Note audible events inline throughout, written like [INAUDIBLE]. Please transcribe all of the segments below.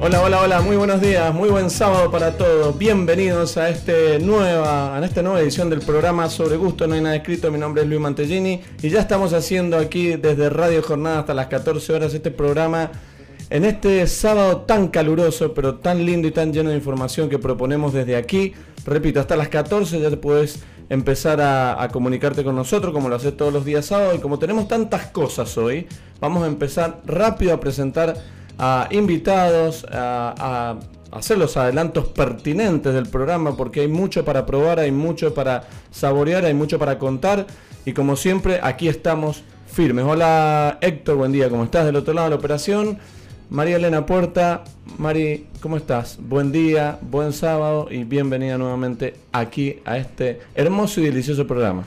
Hola, hola, hola, muy buenos días, muy buen sábado para todos. Bienvenidos a, este nueva, a esta nueva edición del programa Sobre Gusto, no hay nada escrito. Mi nombre es Luis Mantellini y ya estamos haciendo aquí desde Radio Jornada hasta las 14 horas este programa en este sábado tan caluroso, pero tan lindo y tan lleno de información que proponemos desde aquí. Repito, hasta las 14 ya te puedes empezar a, a comunicarte con nosotros como lo haces todos los días sábados y como tenemos tantas cosas hoy, vamos a empezar rápido a presentar a invitados, a, hacer los adelantos pertinentes del programa, porque hay mucho para probar, hay mucho para saborear, hay mucho para contar. Y como siempre, aquí estamos firmes. Hola Héctor, buen día, ¿cómo estás del otro lado de la operación? María Elena Puerta, Mari, ¿cómo estás? Buen día, buen sábado y bienvenida nuevamente aquí a este hermoso y delicioso programa.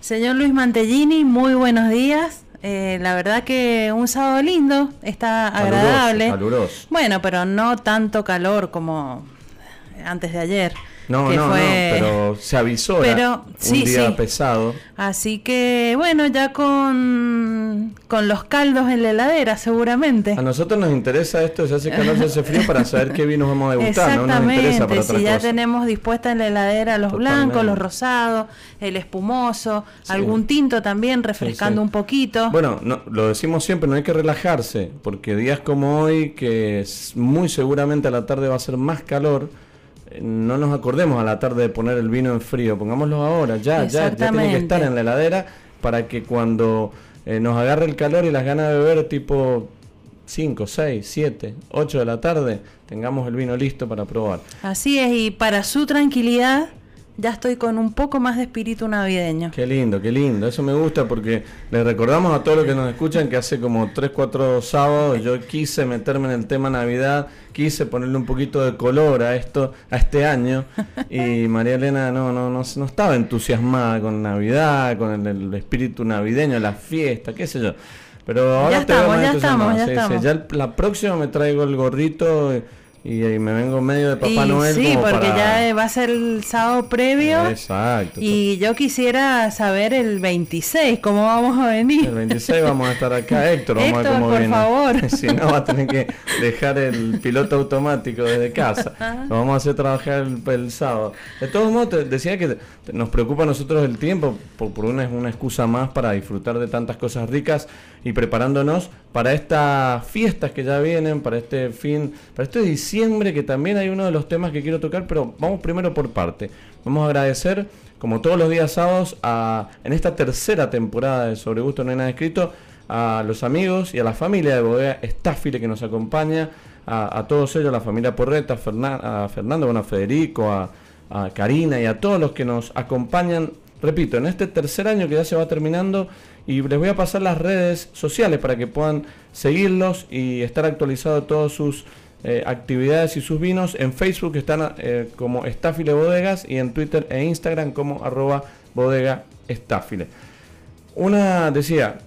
Señor Luis Mantellini, muy buenos días. Eh, la verdad que un sábado lindo, está agradable. Caluroso. Bueno, pero no tanto calor como antes de ayer. No, no, no, pero se avisó pero, un día pesado. Así que, bueno, ya con, con los caldos en la heladera, seguramente. A nosotros nos interesa esto, se hace calor, se hace frío, para saber qué vinos vamos a degustar, ¿no? Nos interesa para si ya tenemos dispuesta en la heladera los blancos, los rosados, el espumoso, algún tinto también, refrescando un poquito. Bueno, no, lo decimos siempre, no hay que relajarse, porque días como hoy, que muy seguramente a la tarde va a ser más calor, no nos acordemos a la tarde de poner el vino en frío, pongámoslo ahora, ya, ya, ya tiene que estar en la heladera para que cuando eh, nos agarre el calor y las ganas de beber tipo 5, 6, 7, 8 de la tarde, tengamos el vino listo para probar. Así es, y para su tranquilidad, ya estoy con un poco más de espíritu navideño. Qué lindo, qué lindo. Eso me gusta porque le recordamos a todos los que nos escuchan que hace como 3, 4 sábados yo quise meterme en el tema Navidad, quise ponerle un poquito de color a esto, a este año. Y [LAUGHS] María Elena no, no, no, no estaba entusiasmada con Navidad, con el, espíritu navideño, la fiesta, qué sé yo. Pero ahora ya estamos, ya estamos, ya, estamos. ya la próxima me traigo el gorrito y, me vengo medio de Papá Noel. Sí, porque ya va a ser el sábado previo. Exacto. Y yo quisiera saber el 26, cómo vamos a venir. El 26 vamos a estar acá, [LAUGHS] Héctor. Vamos Héctor, a ver cómo por favor. [LAUGHS] si no, va a tener que dejar el piloto automático desde casa. [LAUGHS] Lo vamos a hacer trabajar el, sábado. De todos modos, te decía que nos preocupa a nosotros el tiempo, por, por una, una excusa más para disfrutar de tantas cosas ricas y preparándonos para estas fiestas que ya vienen, para este fin, para este diciembre, que también hay uno de los temas que quiero tocar, pero vamos primero por parte. Vamos a agradecer, como todos los días sábados, a, en esta tercera temporada de Sobre Gusto No hay nada escrito, a los amigos y a la familia de Bodega Staffile que nos acompaña, a, todos ellos, a la familia Porreta, a Fernando, bueno, a Federico, a, a Karina y a todos los que nos acompañan, repito, en este tercer año que ya se va terminando, y les voy a pasar las redes sociales para que puedan seguirlos y estar actualizados de todas sus eh, actividades y sus vinos. En Facebook están eh, como Estáfile Bodegas y en Twitter e Instagram como arroba bodega Estáfile. Una decía,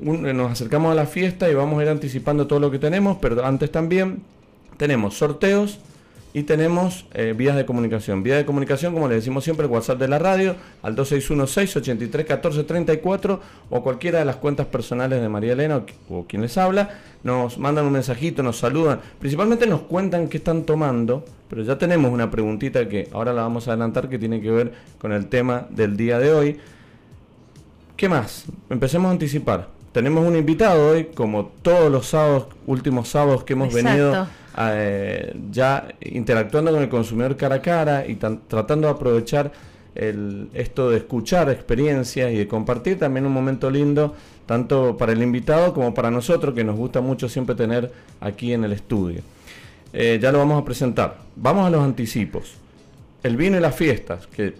nos acercamos a la fiesta y vamos a ir anticipando todo lo que tenemos, pero antes también tenemos sorteos y tenemos eh, vías de comunicación. Vía de comunicación, como le decimos siempre, el WhatsApp de la radio, al 2616-831434 o cualquiera de las cuentas personales de María Elena o, quien les habla. Nos mandan un mensajito, nos saludan. Principalmente nos cuentan qué están tomando, pero ya tenemos una preguntita que ahora la vamos a adelantar que tiene que ver con el tema del día de hoy. ¿Qué más? Empecemos a anticipar. Tenemos un invitado hoy, como todos los sábados, últimos sábados que hemos venido eh, ya interactuando con el consumidor cara a cara y tratando de aprovechar el, esto de escuchar experiencias y de compartir también un momento lindo, tanto para el invitado como para nosotros, que nos gusta mucho siempre tener aquí en el estudio. Eh, ya lo vamos a presentar. Vamos a los anticipos. El vino y las fiestas, que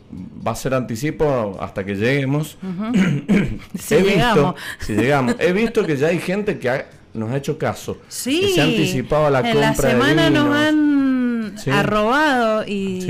va a ser anticipo hasta que lleguemos. [COUGHS] si llegamos. si llegamos. He visto que ya hay gente que ha nos ha hecho caso. Sí. se ha anticipado la en la semana nos han arrobado y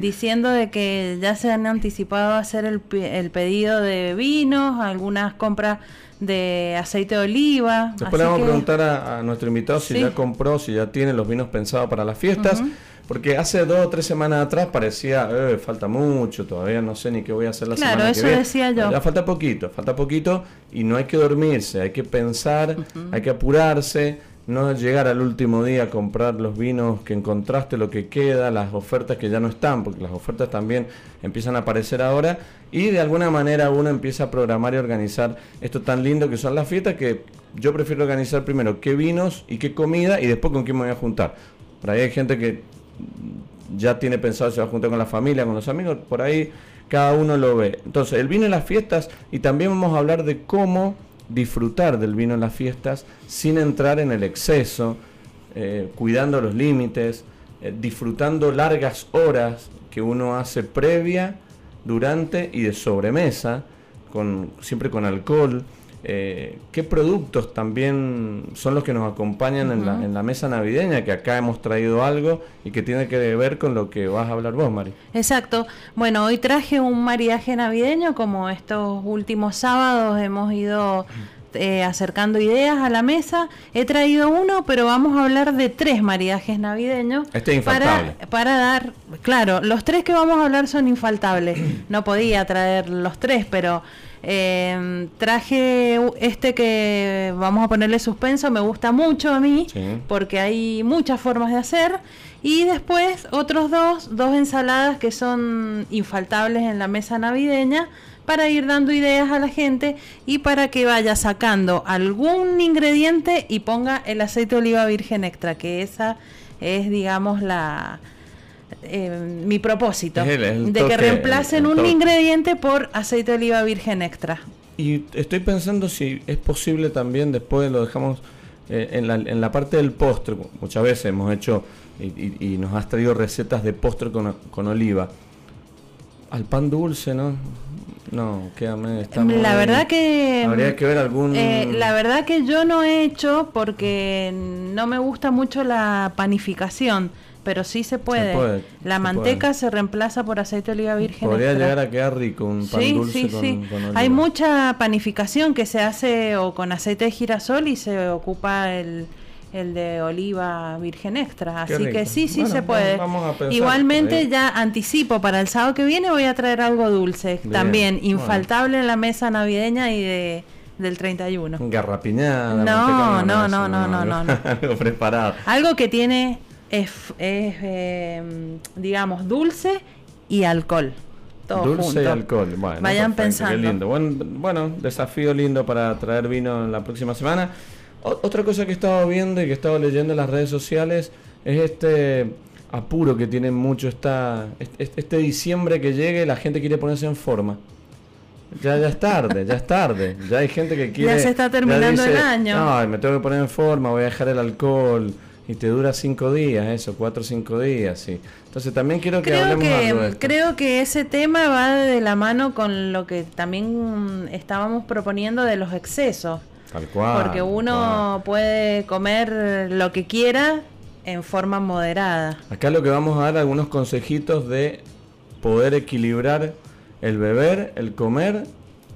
diciendo de que ya se han anticipado a hacer el, el pedido de vinos, algunas compras de aceite de oliva. Después le vamos a preguntar a, nuestro invitado si ya compró, si ya tiene los vinos pensados para las fiestas. Porque hace dos o tres semanas atrás parecía, eh, falta mucho, todavía no sé ni qué voy a hacer la semana que viene. Claro, eso decía yo. Ya falta poquito, falta poquito y no hay que dormirse, hay que pensar, hay que apurarse. no llegar al último día a comprar los vinos que encontraste, lo que queda, las ofertas que ya no están, porque las ofertas también empiezan a aparecer ahora, y de alguna manera uno empieza a programar y organizar esto tan lindo que son las fiestas, que yo prefiero organizar primero qué vinos y qué comida y después con quién me voy a juntar. Por ahí hay gente que ya tiene pensado si va a juntar con la familia, con los amigos, por ahí cada uno lo ve. Entonces, el vino en las fiestas y también vamos a hablar de cómo disfrutar del vino en las fiestas sin entrar en el exceso, eh, cuidando los límites, eh, disfrutando largas horas que uno hace previa, durante y de sobremesa, con, siempre con alcohol. Eh, qué productos también son los que nos acompañan en, la, en, la, mesa navideña, que acá hemos traído algo y que tiene que ver con lo que vas a hablar vos, Mari. Exacto. Bueno, hoy traje un mariaje navideño, como estos últimos sábados hemos ido eh, acercando ideas a la mesa. He traído uno, pero vamos a hablar de tres mariajes navideños. Este Para, para dar, claro, los tres que vamos a hablar son infaltables. No podía traer los tres, pero eh, traje este que vamos a ponerle suspenso, me gusta mucho a mí, porque hay muchas formas de hacer. Y después otros dos, dos ensaladas que son infaltables en la mesa navideña para ir dando ideas a la gente y para que vaya sacando algún ingrediente y ponga el aceite de oliva virgen extra, que esa es, digamos, la, eh, mi propósito, de que reemplacen un ingrediente por aceite de oliva virgen extra. Y estoy pensando si es posible también, después lo dejamos eh, en, la, en, la, parte del postre, muchas veces hemos hecho y, nos has traído recetas de postre con, con, oliva. Al pan dulce, ¿no? No, quédame. La verdad que. Habría que ver algún. Eh, la verdad que yo no he hecho porque no me gusta mucho la panificación pero sí se puede. la manteca se reemplaza por aceite de oliva virgen. Podría llegar a quedar rico un pan dulce con, Hay mucha panificación que se hace o con aceite de girasol y se ocupa el, el de oliva virgen extra. Así que sí, sí se puede. Igualmente ya anticipo para el sábado que viene voy a traer algo dulce. También infaltable en la mesa navideña y de del 31. Garrapiñada. No, no, no, no, no, no, no, Algo preparado. Algo que tiene es, em, digamos, dulce y alcohol. Todo dulce y alcohol. Bueno, Vayan pensando. lindo. Bueno, desafío lindo para traer vino en la próxima semana. otra cosa que he estado viendo y que he estado leyendo en las redes sociales es este apuro que tiene mucho esta, este, este diciembre que llegue, la gente quiere ponerse en forma. Ya, ya es tarde, ya es tarde. Ya hay gente que quiere. Ya se está terminando el año. No, me tengo que poner en forma, voy a dejar el alcohol y te dura cinco días, eso, cuatro o cinco días, sí. Entonces también quiero que creo que, Creo que ese tema va de la mano con lo que también estábamos proponiendo de los excesos. Tal cual. Porque uno puede comer lo que quiera en forma moderada. Acá lo que vamos a dar algunos consejitos de poder equilibrar el beber, el comer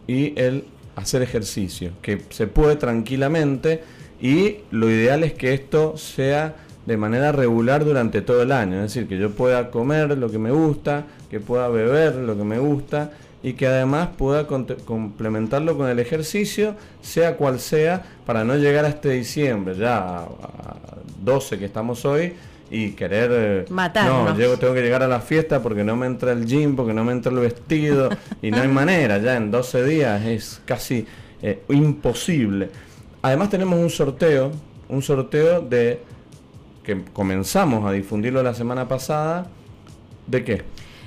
y el hacer ejercicio, que se puede tranquilamente y lo ideal es que esto sea de manera regular durante todo el año, es decir, que yo pueda comer lo que me gusta, que pueda beber lo que me gusta y que además pueda complementarlo con el ejercicio, sea cual sea, para no llegar a este diciembre, ya a 12 que estamos hoy, y querer eh, matarnos. No, llego, tengo que llegar a la fiesta porque no me entra el gym, porque no me entra el vestido y no hay [LAUGHS] manera, ya en 12 días es casi eh, imposible. Además tenemos un sorteo, un sorteo de que comenzamos a difundirlo la semana pasada. ¿De qué?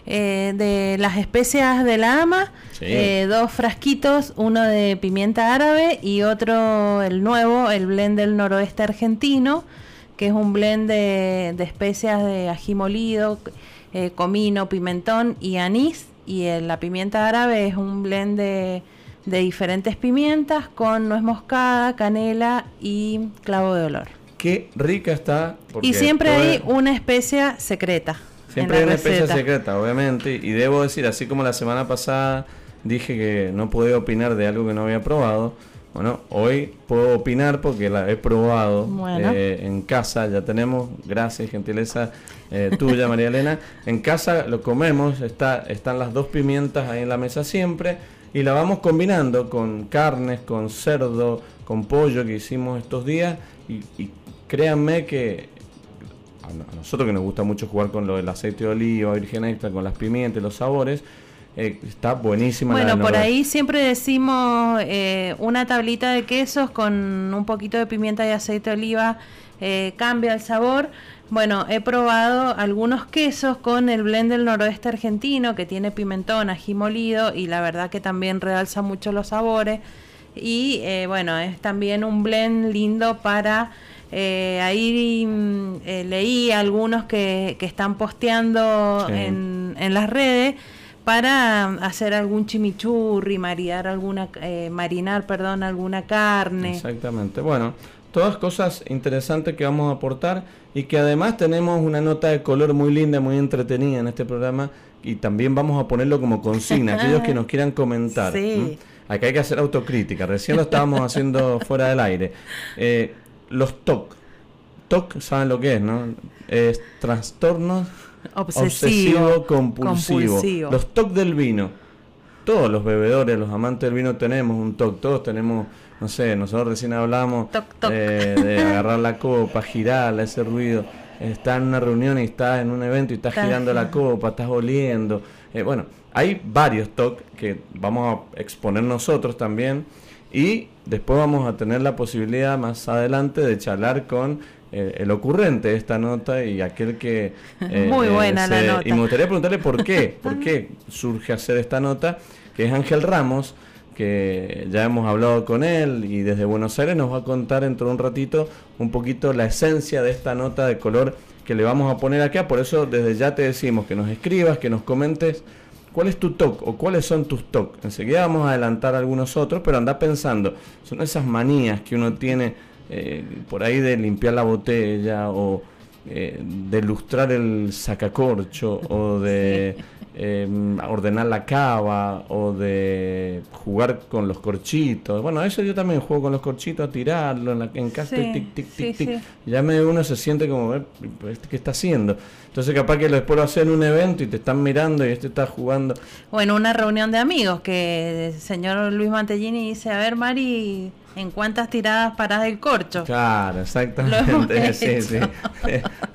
Eh, de las especias de la ama, eh, dos frasquitos, uno de pimienta árabe y otro el nuevo, el blend del noroeste argentino, que es un blend de, especias de ají molido, eh, comino, pimentón y anís. Y la pimienta árabe es un blend de de diferentes pimientas con nuez moscada, canela y clavo de olor. Qué rica está. Y siempre hay una especia secreta. Siempre hay una especia secreta, obviamente. Y debo decir, así como la semana pasada dije que no podía opinar de algo que no había probado. Bueno, hoy puedo opinar porque la he probado eh, en casa, ya tenemos, gracias, gentileza eh, tuya, María Elena. En casa lo comemos, está, están las dos pimientas ahí en la mesa siempre y la vamos combinando con carnes, con cerdo, con pollo que hicimos estos días y, créanme que a nosotros que nos gusta mucho jugar con lo del aceite de oliva, virgen extra, con las pimientas, los sabores, eh, está buenísima. Bueno, por ahí siempre decimos eh, una tablita de quesos con un poquito de pimienta y aceite de oliva eh, cambia el sabor. Bueno, he probado algunos quesos con el blend del noroeste argentino que tiene pimentón, ají molido y la verdad que también realza mucho los sabores. Y bueno, es también un blend lindo para eh, ahí mm, eh, leí algunos que, que están posteando en, en, las redes para hacer algún chimichurri, maridar alguna, eh, marinar, perdón, alguna carne. Exactamente. Bueno, todas cosas interesantes que vamos a aportar y que además tenemos una nota de color muy linda, muy entretenida en este programa y también vamos a ponerlo como consigna, aquellos que nos [LAUGHS] quieran comentar. Sí. Acá hay que hacer autocrítica, recién lo estábamos haciendo [LAUGHS] fuera del aire. Eh, los TOC. TOC, ¿saben lo que es, no? Es trastorno obsesivo, compulsivo. Los TOC del vino. Todos los bebedores, los amantes del vino tenemos un TOC. Todos tenemos, no sé, nosotros recién hablamos de agarrar la copa, girarla, ese ruido. Estás en una reunión y estás en un evento y estás girando la copa, estás oliendo. Eh, bueno, hay varios TOC que vamos a exponer nosotros también y después vamos a tener la posibilidad más adelante de charlar con eh, el ocurrente de esta nota y aquel que... [LAUGHS] Eh, Muy buena la nota. Y me gustaría preguntarle por qué, por [LAUGHS] qué surge hacer esta nota, que es Ángel Ramos, que ya hemos hablado con él y desde Buenos Aires nos va a contar dentro de un ratito un poquito la esencia de esta nota de color que le vamos a poner acá. Por eso desde ya te decimos que nos escribas, que nos comentes ¿Cuál es tu TOC o cuáles son tus TOC? Enseguida vamos a adelantar algunos otros, pero anda pensando, son esas manías que uno tiene eh, por ahí de limpiar la botella o eh, de lustrar el sacacorcho [LAUGHS] o de em, ordenar la cava o de jugar con los corchitos. Bueno, eso yo también juego con los corchitos, a tirarlo en, la, en casa, tic, tic, tic, tic. Ya me, uno se siente como, ¿qué está haciendo? Entonces capaz que después lo hace en un evento y te están mirando y este está jugando. O en una reunión de amigos que el señor Luis Mantellini dice, a ver Mari, ¿en cuántas tiradas paras del corcho? Claro, exactamente. [LAUGHS] Sí, sí.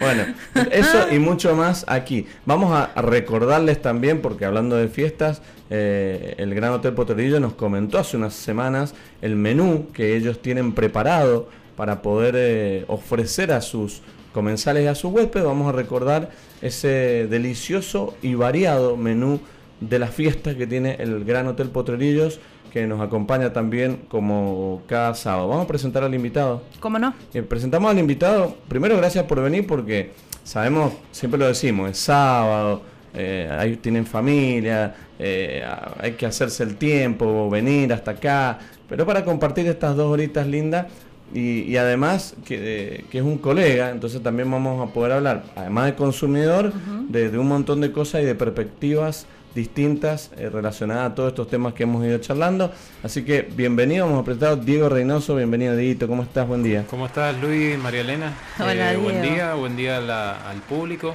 bueno, eso y mucho más aquí. Vamos a recordarles también, porque hablando de fiestas, eh, el Gran Hotel Potrerillo nos comentó hace unas semanas el menú que ellos tienen preparado para poder eh, ofrecer a sus comensales y a su huésped, vamos a recordar ese delicioso y variado menú de la fiesta que tiene el Gran Hotel Potrerillos, que nos acompaña también como cada sábado. Vamos a presentar al invitado. ¿Cómo no? Eh, presentamos al invitado. Primero, gracias por venir porque sabemos, siempre lo decimos, es sábado, eh, ahí tienen familia, eh, hay que hacerse el tiempo, venir hasta acá. Pero para compartir estas dos horitas lindas, y, además que, es un colega, entonces también vamos a poder hablar, además de consumidor, de, un montón de cosas y de perspectivas distintas eh, relacionadas a todos estos temas que hemos ido charlando. Así que bienvenido, vamos a presentar a Diego Reynoso, bienvenido Dieguito, ¿cómo estás? Buen día. ¿Cómo estás Luis, María Elena? Hola, eh, buen día, buen día al público.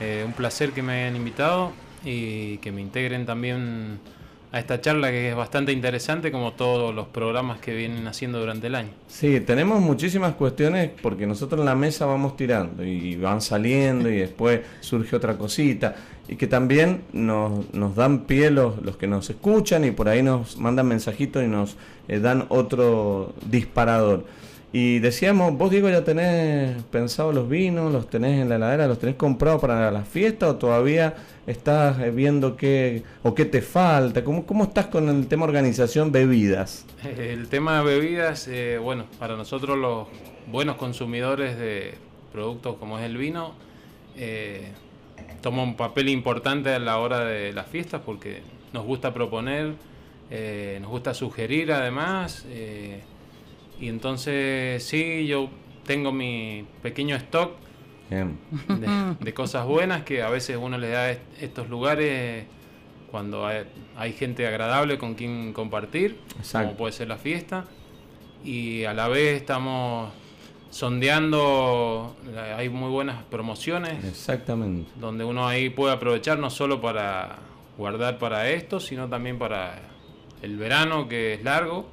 Eh, un placer que me hayan invitado y que me integren también a esta charla que es bastante interesante como todos los programas que vienen haciendo durante el año. Sí, tenemos muchísimas cuestiones porque nosotros en la mesa vamos tirando y van saliendo y después surge otra cosita y que también nos, nos dan pie los, los, que nos escuchan y por ahí nos mandan mensajitos y nos eh, dan otro disparador. Y decíamos, vos Diego ya tenés pensado los vinos, los tenés en la heladera, los tenés comprados para la fiesta o todavía estás eh, viendo qué o qué te falta? ¿Cómo, cómo estás con el tema organización bebidas? El tema de bebidas, eh, bueno, para nosotros los buenos consumidores de productos como es el vino, eh, toma un papel importante a la hora de las fiestas porque nos gusta proponer, nos gusta sugerir además. Y entonces sí, yo tengo mi pequeño stock [LAUGHS] de, cosas buenas que a veces uno le da estos lugares cuando hay, gente agradable con quien compartir, como puede ser la fiesta. Y a la vez estamos sondeando, hay muy buenas promociones. Exactamente. Donde uno ahí puede aprovechar no solo para guardar para esto, sino también para el verano que es largo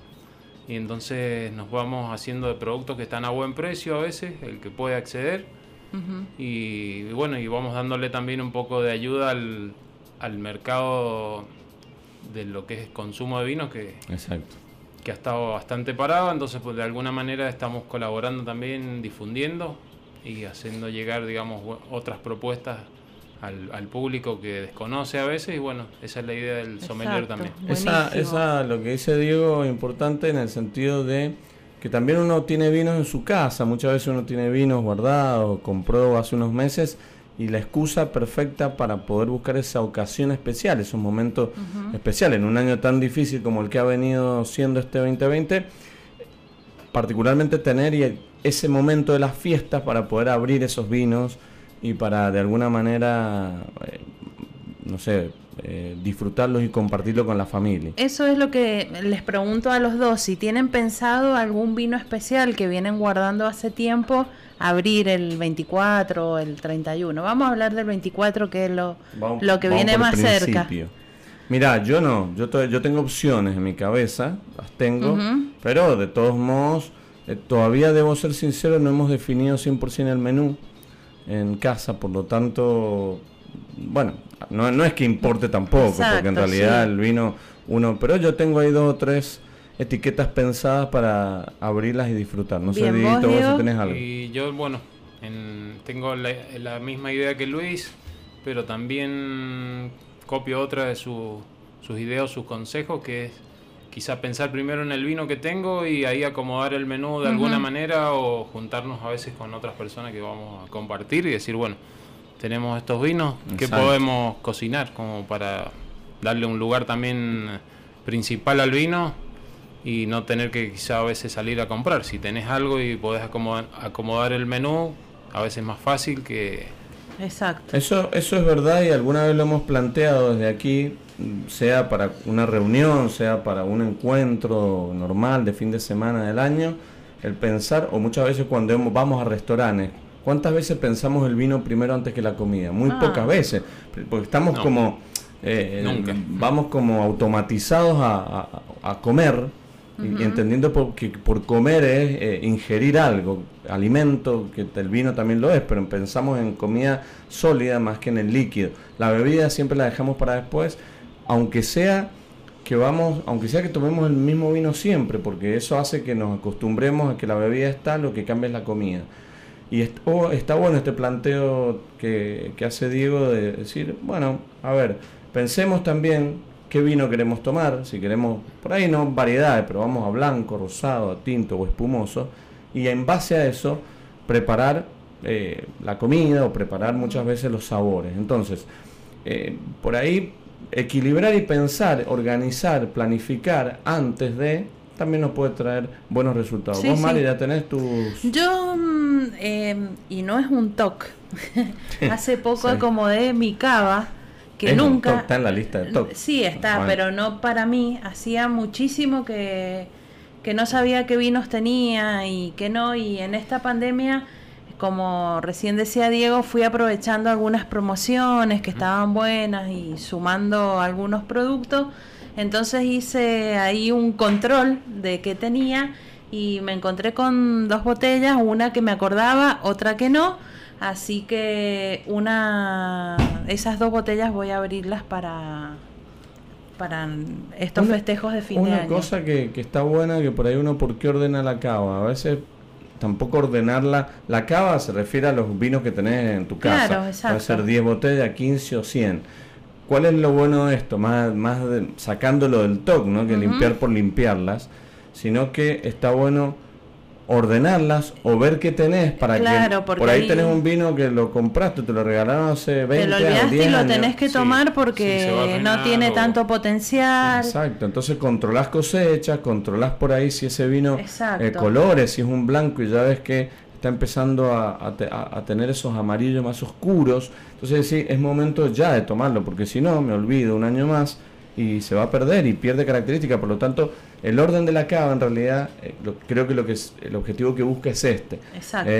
y entonces nos vamos haciendo de productos que están a buen precio a veces, el que puede acceder. y, bueno, y vamos dándole también un poco de ayuda al, al mercado de lo que es consumo de vino que, Exacto. que ha estado bastante parado, entonces pues de alguna manera estamos colaborando también difundiendo y haciendo llegar digamos otras propuestas al, al, público que desconoce a veces y bueno, esa es la idea del sommelier también. Esa, esa, lo que dice Diego, importante en el sentido de que también uno tiene vinos en su casa, muchas veces uno tiene vinos guardados, compró hace unos meses y la excusa perfecta para poder buscar esa ocasión especial, esos momentos especiales, en un año tan difícil como el que ha venido siendo este 2020, particularmente tener ese momento de las fiestas para poder abrir esos vinos y para de alguna manera, eh, no sé, eh, disfrutarlos y compartirlo con la familia. Eso es lo que les pregunto a los dos, si tienen pensado algún vino especial que vienen guardando hace tiempo abrir el 24 o el 31. Vamos a hablar del 24, que es lo, lo que viene más cerca. Mira, yo no, yo, yo tengo opciones en mi cabeza, las tengo, pero de todos modos, eh, todavía debo ser sincero, no hemos definido 100% el menú en casa, por lo tanto, bueno, no, no es que importe tampoco, porque en realidad el vino, uno, pero yo tengo ahí dos o tres etiquetas pensadas para abrirlas y disfrutar. No sé, Dieguito, vos si tenés algo. Y yo, bueno, tengo la, misma idea que Luis, pero también copio otra de sus ideas, sus consejos, que es quizá pensar primero en el vino que tengo y ahí acomodar el menú de alguna manera o juntarnos a veces con otras personas que vamos a compartir y decir, bueno, tenemos estos vinos, ¿qué podemos cocinar? Como para darle un lugar también principal al vino y no tener que quizá a veces salir a comprar. Si tenés algo y podés acomodar, acomodar el menú, a veces es más fácil que... Exacto. Eso, eso es verdad y alguna vez lo hemos planteado desde aquí, sea para una reunión, sea para un encuentro normal de fin de semana del año, el pensar, o muchas veces cuando vamos a restaurantes, ¿cuántas veces pensamos el vino primero antes que la comida? Muy ah. pocas veces, porque estamos como... Eh, vamos como automatizados a, a comer y entendiendo que por comer es eh, ingerir algo, alimento, que el vino también lo es, pero pensamos en comida sólida más que en el líquido. La bebida siempre la dejamos para después, aunque sea que vamos, aunque sea que tomemos el mismo vino siempre, porque eso hace que nos acostumbremos a que la bebida está, lo que cambia es la comida. Y está bueno este planteo que, que hace Diego de decir, bueno, a ver, pensemos también qué vino queremos tomar, si queremos, por ahí no variedades, pero vamos a blanco, rosado, a tinto o espumoso, y en base a eso preparar eh, la comida o preparar muchas veces los sabores. Entonces, eh, por ahí equilibrar y pensar, organizar, planificar antes de también nos puede traer buenos resultados. Vos, Mari, ya tenés tus... Yo, em, y no es un toque, [LAUGHS] hace poco acomodé mi cava que nunca... está en la lista de top. Sí, está, pero no para mí. Hacía muchísimo que, que no sabía qué vinos tenía y que no. Y en esta pandemia, como recién decía Diego, fui aprovechando algunas promociones que estaban buenas y sumando algunos productos. Entonces hice ahí un control de qué tenía y me encontré con dos botellas, una que me acordaba, otra que no Así que una esas dos botellas voy a abrirlas para para estos festejos de fin de año. Una cosa que, que, está buena, que por ahí uno, ¿por qué ordena la cava? A veces tampoco ordenarla. La cava se refiere a los vinos que tenés en tu casa. Claro, exacto. Puede ser 10 botellas, 15 o 100. ¿Cuál es lo bueno de esto? Más, más sacándolo del toque, ¿no? Que limpiar por limpiarlas. Sino que está bueno ordenarlas o ver qué tenés para que por ahí, tenés un vino que lo compraste, te lo regalaron hace 20 años. Te lo olvidaste y lo tenés que tomar porque no tiene tanto potencial. Exacto, entonces controlás cosechas, controlás por ahí si ese vino eh, colores, si es un blanco y ya ves que está empezando a, a, tener esos amarillos más oscuros. Entonces sí, es momento ya de tomarlo porque si no me olvido un año más y se va a perder y pierde características. Por lo tanto, el orden de la cava en realidad, eh, creo que lo que es, el objetivo que busca es este. Exacto.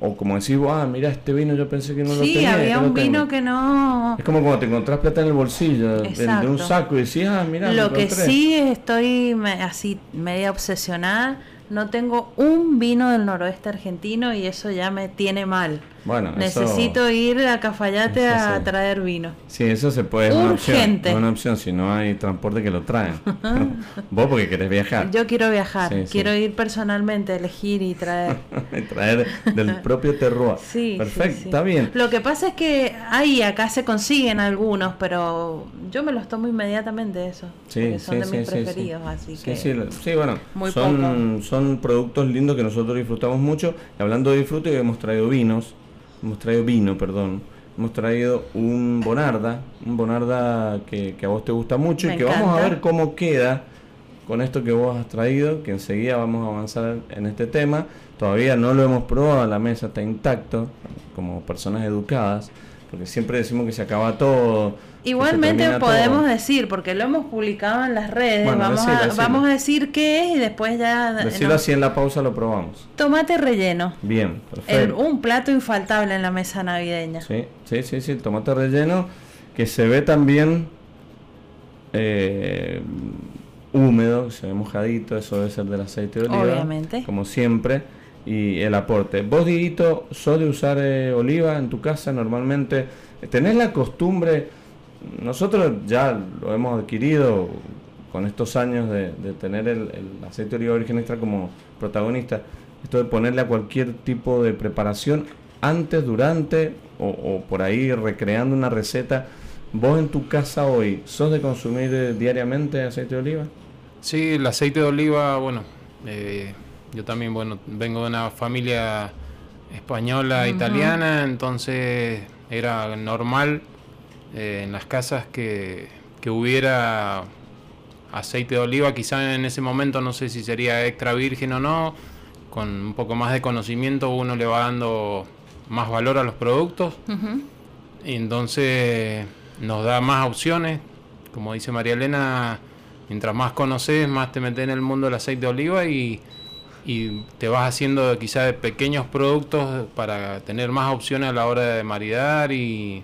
o como decís, ah, mira, este vino yo pensé que no lo tenía. Sí, había un vino que no... Es como cuando te encontrás plata en el bolsillo de, un saco y decís, ah, mira, Lo que sí estoy así media obsesionada no tengo un vino del noroeste argentino y eso ya me tiene mal. Bueno, necesito ir a Cafayate a traer vino. Sí, eso se puede. Urgente. Es una opción, si no hay transporte que lo traen. [LAUGHS] Vos porque querés viajar. Yo quiero viajar, quiero ir personalmente, elegir y traer. [LAUGHS] traer del [LAUGHS] propio terroir. Sí, perfecto, está bien. Lo que pasa es que ahí acá se consiguen algunos, pero yo me los tomo inmediatamente eso. Sí, son de mis preferidos, así que. Sí, sí, bueno. son, son productos lindos que nosotros disfrutamos mucho. Y hablando de disfrute, hemos traído vinos hemos traído vino, perdón. Hemos traído un Bonarda, un Bonarda que, a vos te gusta mucho y que vamos a ver cómo queda con esto que vos has traído, que enseguida vamos a avanzar en este tema. Todavía no lo hemos probado, la mesa está intacto, como personas educadas, porque siempre decimos que se acaba todo Igualmente podemos decir, porque lo hemos publicado en las redes, vamos, a, vamos a decir qué es y después ya... Decirlo así en la pausa lo probamos. Tomate relleno. Bien, perfecto. un plato infaltable en la mesa navideña. Sí, sí, sí, sí, el tomate relleno que se ve también eh, húmedo, se ve mojadito, eso debe ser del aceite de oliva. Obviamente. Como siempre. Y el aporte. ¿Vos, Diguito, sos de usar eh, oliva en tu casa normalmente? ¿Tenés la costumbre nosotros ya lo hemos adquirido con estos años de, tener el, aceite de oliva virgen extra como protagonista, esto de ponerle a cualquier tipo de preparación antes, durante o, por ahí recreando una receta. ¿Vos en tu casa hoy sos de consumir eh, diariamente aceite de oliva? Sí, el aceite de oliva, bueno, eh, yo también, bueno, vengo de una familia española, italiana, entonces era normal eh, en las casas que, que, hubiera aceite de oliva, quizá en ese momento no sé si sería extra virgen o no, con un poco más de conocimiento uno le va dando más valor a los productos. Y entonces nos da más opciones, como dice María Elena, mientras más conoces, más te metes en el mundo del aceite de oliva y, y te vas haciendo quizá de pequeños productos para tener más opciones a la hora de maridar y,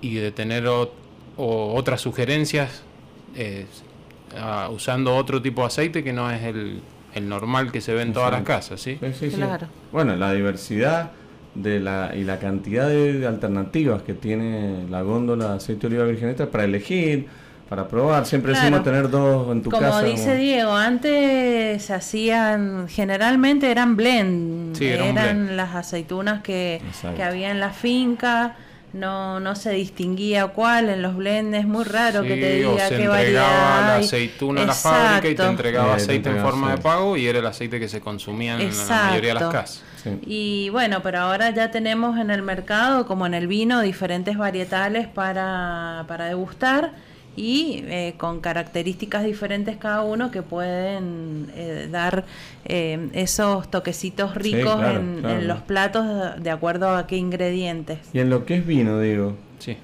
y de tener otras sugerencias eh, usando otro tipo de aceite que no es el, normal que se ve en todas las casas, ¿sí? Bueno, la diversidad de la, y la cantidad de alternativas que tiene la góndola de aceite de oliva virgen extra para elegir, para probar. Siempre decimos tener dos en tu como casa. Dice Diego, antes se hacían, generalmente eran blend, eran las aceitunas que, que había en la finca no, no se distinguía cuál en los blends, muy raro que te diga qué variedad. la aceituna a la fábrica y te entregaba aceite en forma de pago y era el aceite que se consumía en la mayoría de las casas. Y bueno, pero ahora ya tenemos en el mercado, como en el vino, diferentes varietales para, para degustar y eh, con características diferentes cada uno que pueden eh, dar eh, esos toquecitos ricos en, los platos de acuerdo a qué ingredientes. Y en lo que es vino, digo, sí.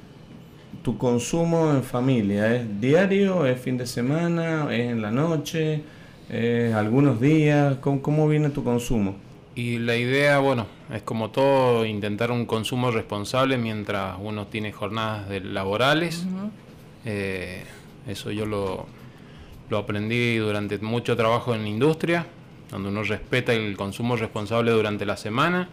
¿tu consumo en familia es diario, es fin de semana, es en la noche, es algunos días? ¿Cómo, cómo viene tu consumo? Y la idea, bueno, es como todo, intentar un consumo responsable mientras uno tiene jornadas laborales. Eh, eso yo lo, lo aprendí durante mucho trabajo en la industria, donde uno respeta el consumo responsable durante la semana,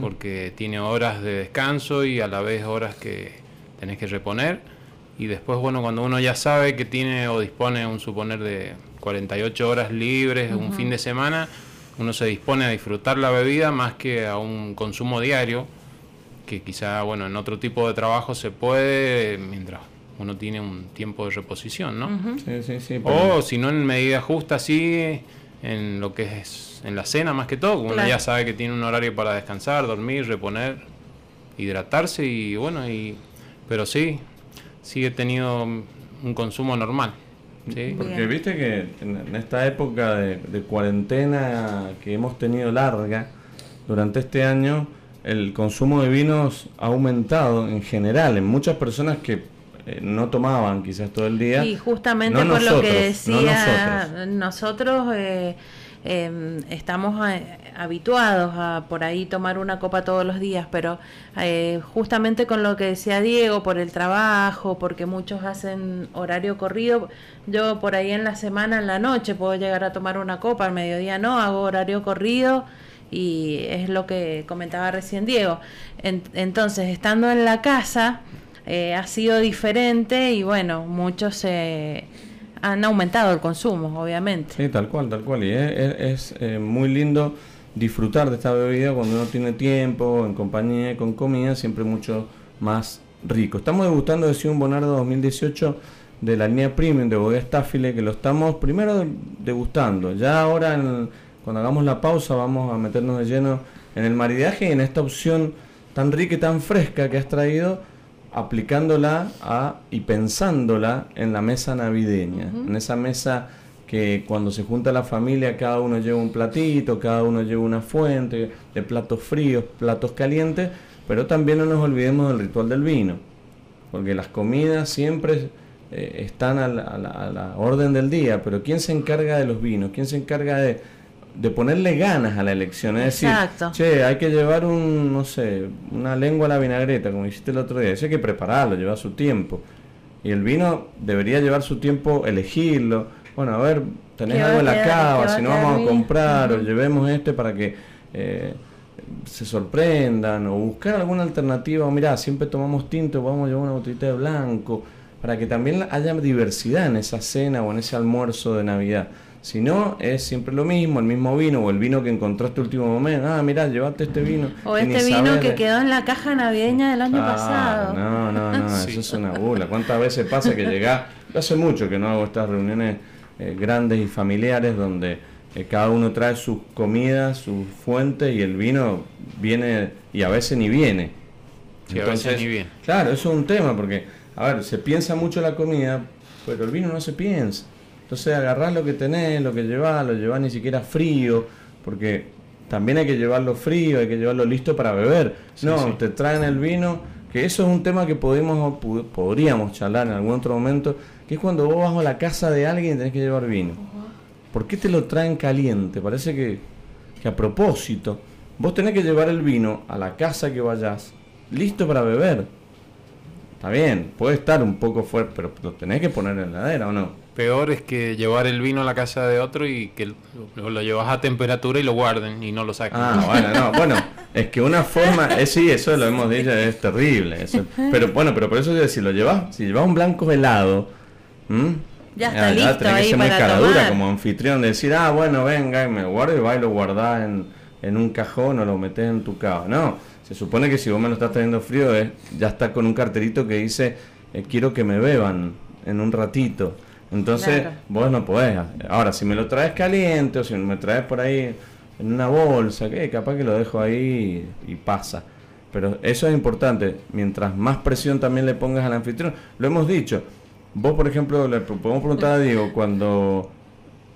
porque tiene horas de descanso y a la vez horas que tenés que reponer. Y después, bueno, cuando uno ya sabe que tiene o dispone, un suponer, de 48 horas libres, un fin de semana, uno se dispone a disfrutar la bebida más que a un consumo diario, que quizá, bueno, en otro tipo de trabajo se puede, mientras uno tiene un tiempo de reposición, ¿no? sí, sí, sí, O si no en medida justa, sí, en lo que es en la cena más que todo, uno ya sabe que tiene un horario para descansar, dormir, reponer, hidratarse y bueno, y pero sí, sí he tenido un consumo normal. ¿sí? Porque viste que en, esta época de, de cuarentena que hemos tenido larga, durante este año, el consumo de vinos ha aumentado en general en muchas personas que eh, no tomaban quizás todo el día. Y justamente por lo que decía, nosotros, eh, em, estamos habituados a por ahí tomar una copa todos los días, pero justamente con lo que decía Diego, por el trabajo, porque muchos hacen horario corrido, yo por ahí en la semana, en la noche, puedo llegar a tomar una copa, al mediodía no, hago horario corrido y es lo que comentaba recién Diego. entonces, estando en la casa, eh, ha sido diferente y bueno, muchos se han aumentado el consumo, obviamente. Sí, tal cual, tal cual. Y es, eh, muy lindo disfrutar de esta bebida cuando uno tiene tiempo, en compañía, con comida, siempre mucho más rico. Estamos degustando de un Bonardo 2018 de la línea premium de Bodega Staffile, que lo estamos primero degustando. Ya ahora en cuando hagamos la pausa vamos a meternos de lleno en el maridaje y en esta opción tan rica y tan fresca que has traído, aplicándola a, y pensándola en la mesa navideña, en esa mesa que cuando se junta la familia cada uno lleva un platito, cada uno lleva una fuente de platos fríos, platos calientes, pero también no nos olvidemos del ritual del vino, porque las comidas siempre eh, están a la, orden del día, pero ¿quién se encarga de los vinos? ¿Quién se encarga de de ponerle ganas a la elección. Es decir, che, hay que llevar un, no sé, una lengua a la vinagreta, como hiciste el otro día. Eso hay que prepararlo, lleva su tiempo. Y el vino debería llevar su tiempo elegirlo. Bueno, a ver, tenés algo en la cava, si no vamos a comprar, o llevemos este para que eh, se sorprendan, o buscar alguna alternativa. O mirá, siempre tomamos tinto, vamos a llevar una botellita de blanco, para que también haya diversidad en esa cena o en ese almuerzo de Navidad. Si no, es siempre lo mismo, el mismo vino o el vino que encontraste último momento. Ah, mirá, llevate este vino. O este vino que quedó en la caja navideña del año ah, pasado. No, no, no, [LAUGHS] eso es una bula. ¿Cuántas veces pasa que llegás? Yo hace mucho que no hago estas reuniones eh, grandes y familiares donde eh, cada uno trae sus comidas, sus fuentes y el vino viene y a veces ni viene. Sí, Entonces, a veces ni viene. Claro, eso es un tema porque, a ver, se piensa mucho la comida, pero el vino no se piensa. Entonces agarrás lo que tenés, lo que llevás, lo llevás ni siquiera frío, porque también hay que llevarlo frío, hay que llevarlo listo para beber. no, te traen el vino, que eso es un tema que podemos, podríamos charlar en algún otro momento, que es cuando vos vas a la casa de alguien y tenés que llevar vino. ¿Por qué te lo traen caliente? Parece que, que a propósito, vos tenés que llevar el vino a la casa que vayas, listo para beber. Está bien, puede estar un poco fuerte, pero lo tenés que poner en la heladera o no peor es que llevar el vino a la casa de otro y que lo, llevas a temperatura y lo guarden y no lo saquen. Ah, bueno, no, bueno, es que una forma, es, sí, eso lo hemos dicho, es terrible. Eso. Pero bueno, pero por eso yo si lo llevas, si llevas un blanco helado, ya está listo tenés que ser muy caradura como anfitrión, de decir, ah, bueno, venga, y me guardo y va y lo guardás en, en un cajón o lo metes en tu cava. No, se supone que si vos me lo estás trayendo frío, es, ya está con un carterito que dice, eh, quiero que me beban en un ratito. Entonces, vos no podés. Ahora, si me lo traes caliente o si me traes por ahí en una bolsa, que capaz que lo dejo ahí y, pasa. Pero eso es importante. Mientras más presión también le pongas al anfitrión. Lo hemos dicho. Vos, por ejemplo, le podemos preguntar a Diego cuando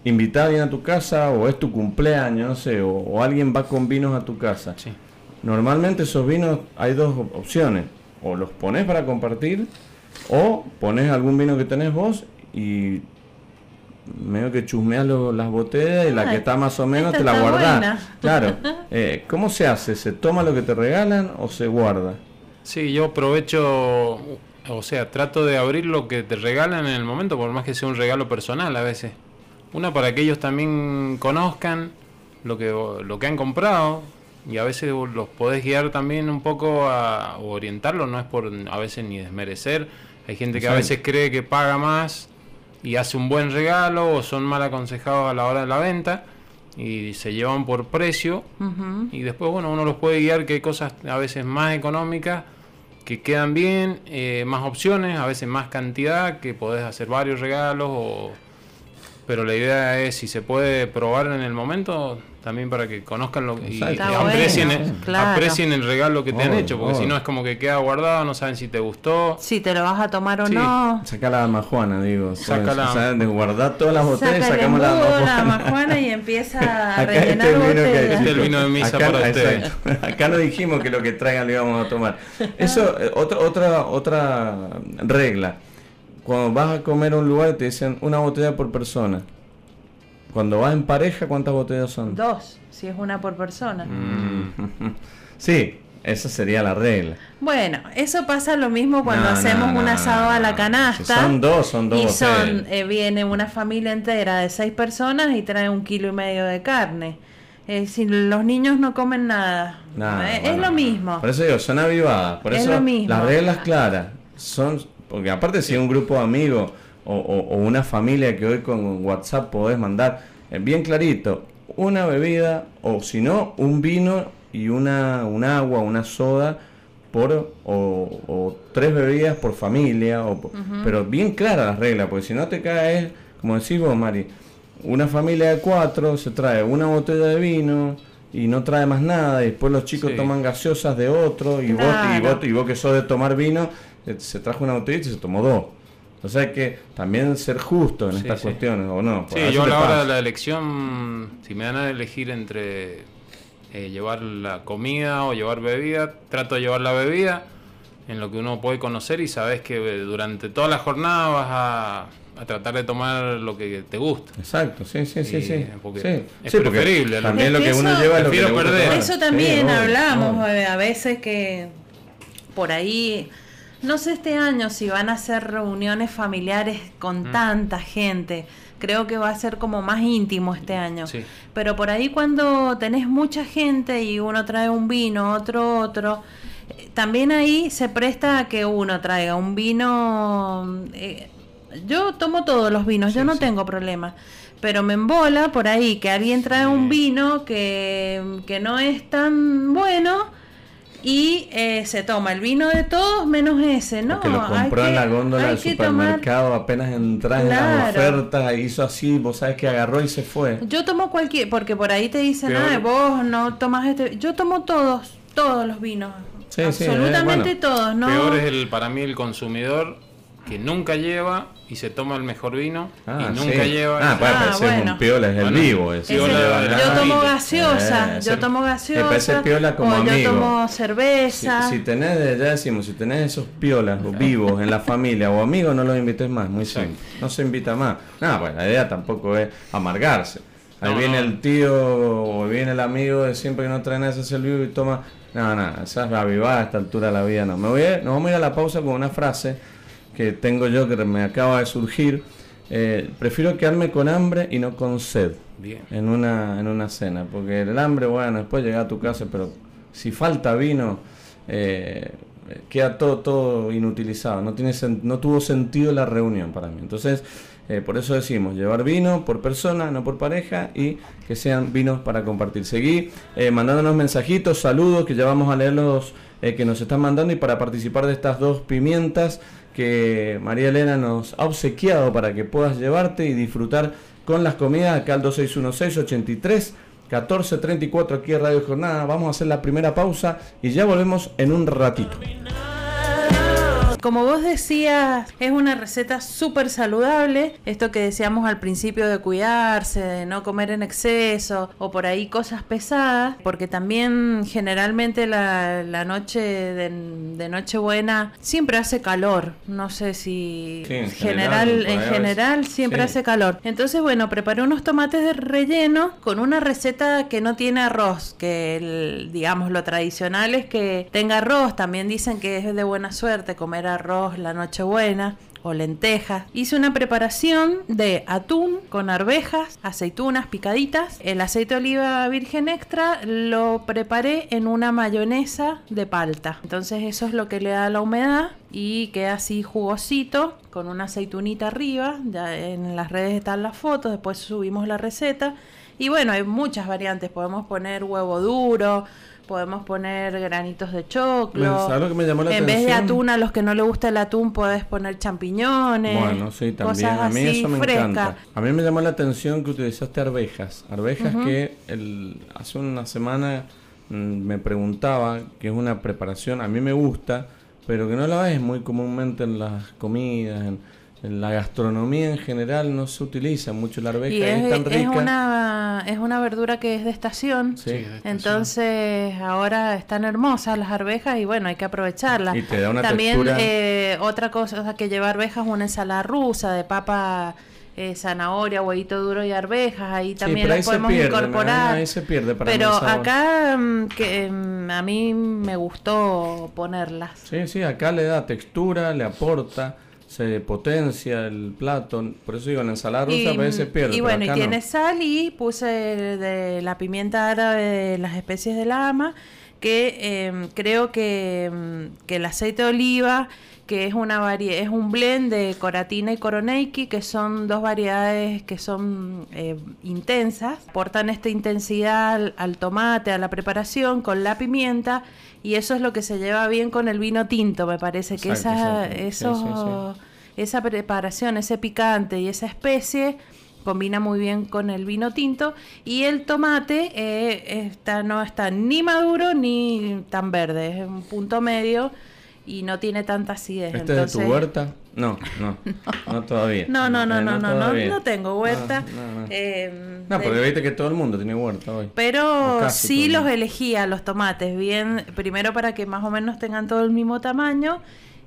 invitás a alguien a tu casa o es tu cumpleaños, no sé, o, alguien va con vinos a tu casa. Normalmente esos vinos hay dos opciones. O los pones para compartir o pones algún vino que tenés vos y medio que chusmeas las botellas y la que está más o menos te la guardas. Claro. [LAUGHS] Eh, ¿Cómo se hace? ¿Se toma lo que te regalan o se guarda? Sí, yo aprovecho, o sea, trato de abrir lo que te regalan en el momento, por más que sea un regalo personal a veces. Una para que ellos también conozcan lo que, lo que han comprado y a veces los podés guiar también un poco a orientarlos, no es por a veces ni desmerecer. Hay gente que a veces cree que paga más y hace un buen regalo o son mal aconsejados a la hora de la venta y se llevan por precio. Y después bueno uno los puede guiar que hay cosas a veces más económicas que quedan bien, eh, más opciones, a veces más cantidad, que podés hacer varios regalos o pero la idea es si se puede probar en el momento también para que conozcan lo y, aprecien, el, regalo que te han hecho, porque si no es como que queda guardado, no saben si te gustó. Si te lo vas a tomar o no. Saca la majuana, digo. Saca la... de guardar todas las botellas, sacamos la majuana. y empieza a [LAUGHS] rellenar este botellas. Este el vino de misa acá, para ustedes. [LAUGHS] Acá no dijimos que lo que traigan lo íbamos a tomar. Eso, eh, otra, otra, otra regla. Cuando vas a comer a un lugar te dicen una botella por persona. Cuando vas en pareja, ¿cuántas botellas son? Dos, si es una por persona. Mm. [LAUGHS] Sí, esa sería la regla. Bueno, eso pasa lo mismo cuando hacemos un asado a la canasta. son dos, son dos. Y son, eh, viene una familia entera de seis personas y trae un kilo y medio de carne. Eh, si los niños no comen nada, eh, es lo mismo. Por eso digo, son avivadas. Por eso las reglas claras son, porque aparte si es un grupo de amigos o, una familia que hoy con WhatsApp podés mandar eh, bien clarito, una bebida o si no, un vino y una, un agua, una soda por o, tres bebidas por familia, o, pero bien claras las reglas, porque si no te caes, como decís vos, Mari, una familia de cuatro se trae una botella de vino y no trae más nada, y después los chicos toman gaseosas de otro, y, vos, y, vos, y vos que sos de tomar vino, se trajo una botella y se tomó dos. O sea hay que también ser justo en estas cuestiones, ¿o no? sí, yo a la hora de la elección, si me dan a elegir entre eh, llevar la comida o llevar bebida, trato de llevar la bebida en lo que uno puede conocer y sabes que eh, durante toda la jornada vas a, tratar de tomar lo que te gusta. Exacto, sí, sí, sí, sí. Es preferible. También lo que uno lleva es lo que perder. Eso también hablamos eh, a veces que por ahí no sé este año si van a ser reuniones familiares con mm. tanta gente. Creo que va a ser como más íntimo este año. Pero por ahí cuando tenés mucha gente y uno trae un vino, otro otro, eh, también ahí se presta a que uno traiga un vino. Eh, yo tomo todos los vinos, yo no tengo problema. Pero me embola por ahí que alguien trae un vino que, que no es tan bueno y eh, se toma el vino de todos menos ese, ¿no? Que lo compró en la góndola del supermercado, apenas entras en las ofertas, hizo así, vos sabes que agarró y se fue. Yo tomo cualquier, porque por ahí te dicen, ah, vos no tomas este, yo tomo todos, todos los vinos. Sí, absolutamente todos, ¿no? Peor es el, para mí el consumidor que nunca lleva y se toma el mejor vino y ah, nunca lleva. Ah, ah bueno. un piola, es el vivo. Es yo tomo gaseosa, eh, yo tomo gaseosa. piola como o yo tomo cerveza. Si, tenés, ya decimos, si tenés esos piolas vivos en la familia o amigos, no los invites más, muy simple. No se invita más. Nada, pues la idea tampoco es amargarse. Ahí viene el tío o viene el amigo de siempre que no trae nada, ese vivo y toma. No, no, esa es avivada a esta altura de la vida, no. Me voy nos vamos a ir a la pausa con una frase que tengo yo que me acaba de surgir. Eh, prefiero quedarme con hambre y no con sed En, una, en una cena, porque el hambre, bueno, después llega a tu casa, pero si falta vino, eh, queda todo, todo inutilizado, no, tiene no tuvo sentido la reunión para mí. Entonces, eh, por eso decimos, llevar vino por persona, no por pareja, y que sean vinos para compartir. Seguí mandándonos mensajitos, saludos, que ya vamos a leer los que nos están mandando, y para participar de estas dos pimientas, que María Elena nos ha obsequiado para que puedas llevarte y disfrutar con las comidas acá al 2616 83 1434 aquí en Radio Jornada. Vamos a hacer la primera pausa y ya volvemos en un ratito. Como vos decías, es una receta súper saludable. Esto que decíamos al principio de cuidarse, de no comer en exceso o por ahí cosas pesadas, porque también generalmente la, noche de, Nochebuena siempre hace calor. No sé si en general, en general siempre hace calor. Entonces, bueno, preparé unos tomates de relleno con una receta que no tiene arroz, que digamos lo tradicional es que tenga arroz. También dicen que es de buena suerte comer arroz la Nochebuena o lentejas. Hice una preparación de atún con arvejas, aceitunas picaditas. El aceite de oliva virgen extra lo preparé en una mayonesa de palta. Entonces eso es lo que le da la humedad y queda así jugosito con una aceitunita arriba. Ya en las redes están las fotos, después subimos la receta. Y bueno, hay muchas variantes. Podemos poner huevo duro, podemos poner granitos de choclo. en vez de atún, a los que no le gusta el atún, puedes poner champiñones. Bueno, sí, también. a mí eso me encanta. A mí me llamó la atención que utilizaste arvejas. Arvejas que el, hace una semana mm, me preguntaba, que es una preparación, a mí me gusta, pero que no la ves muy comúnmente en las comidas, en, en la gastronomía en general no se utiliza mucho la arveja, es, tan rica. Es una, es una verdura que es de estación, entonces ahora están hermosas las arvejas y bueno, hay que aprovecharlas. Y te da una También eh, otra cosa que lleva arvejas es una ensalada rusa de papa... Eh, zanahoria, huevito duro y arvejas, ahí también las podemos incorporar. Ahí se pierde para pero acá mm, que mm, a mí me gustó ponerlas. Sí, sí, acá le da textura, le aporta se potencia el plato. Por eso digo, en ensalada rusa a veces pierde. Y bueno, y tiene sal y puse de la pimienta árabe, las especies de la ama, que em, creo que, em, que, el aceite de oliva, que es una es un blend de coratina y coroneiki, que son dos variedades que son eh, intensas, aportan esta intensidad al, tomate, a la preparación, con la pimienta y eso es lo que se lleva bien con el vino tinto, me parece que esa, esa preparación, ese picante y esa especie combina muy bien con el vino tinto y el tomate eh, está, no está ni maduro ni tan verde, es un punto medio y no tiene tanta acidez. ¿Este es de tu huerta? No, [LAUGHS] no, no, todavía. No, no, no, no, no, no, no, tengo huerta. No, eh, porque viste que todo el mundo tiene huerta hoy. Pero sí los elegía, los tomates, bien, primero para que más o menos tengan todo el mismo tamaño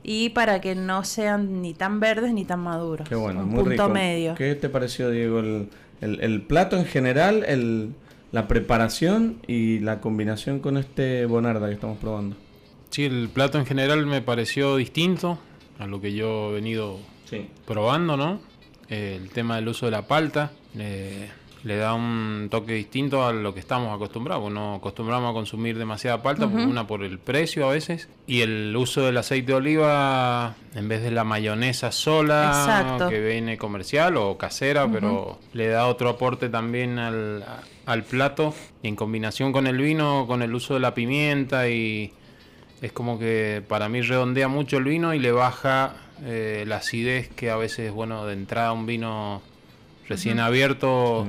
y para que no sean ni tan verdes ni tan maduros. Qué bueno, muy punto medio. ¿Qué te pareció, Diego, el, el, plato en general, el, la preparación y la combinación con este bonarda que estamos probando? Sí, el plato en general me pareció distinto a lo que yo he venido probando, ¿no? el tema del uso de la palta le da un toque distinto a lo que estamos acostumbrados. No acostumbramos a consumir demasiada palta, una por el precio a veces, y el uso del aceite de oliva en vez de la mayonesa sola, que viene comercial o casera, pero le da otro aporte también al, al plato, y en combinación con el vino, con el uso de la pimienta y es como que para mí redondea mucho el vino y le baja eh, la acidez que a veces, bueno, de entrada un vino recién abierto.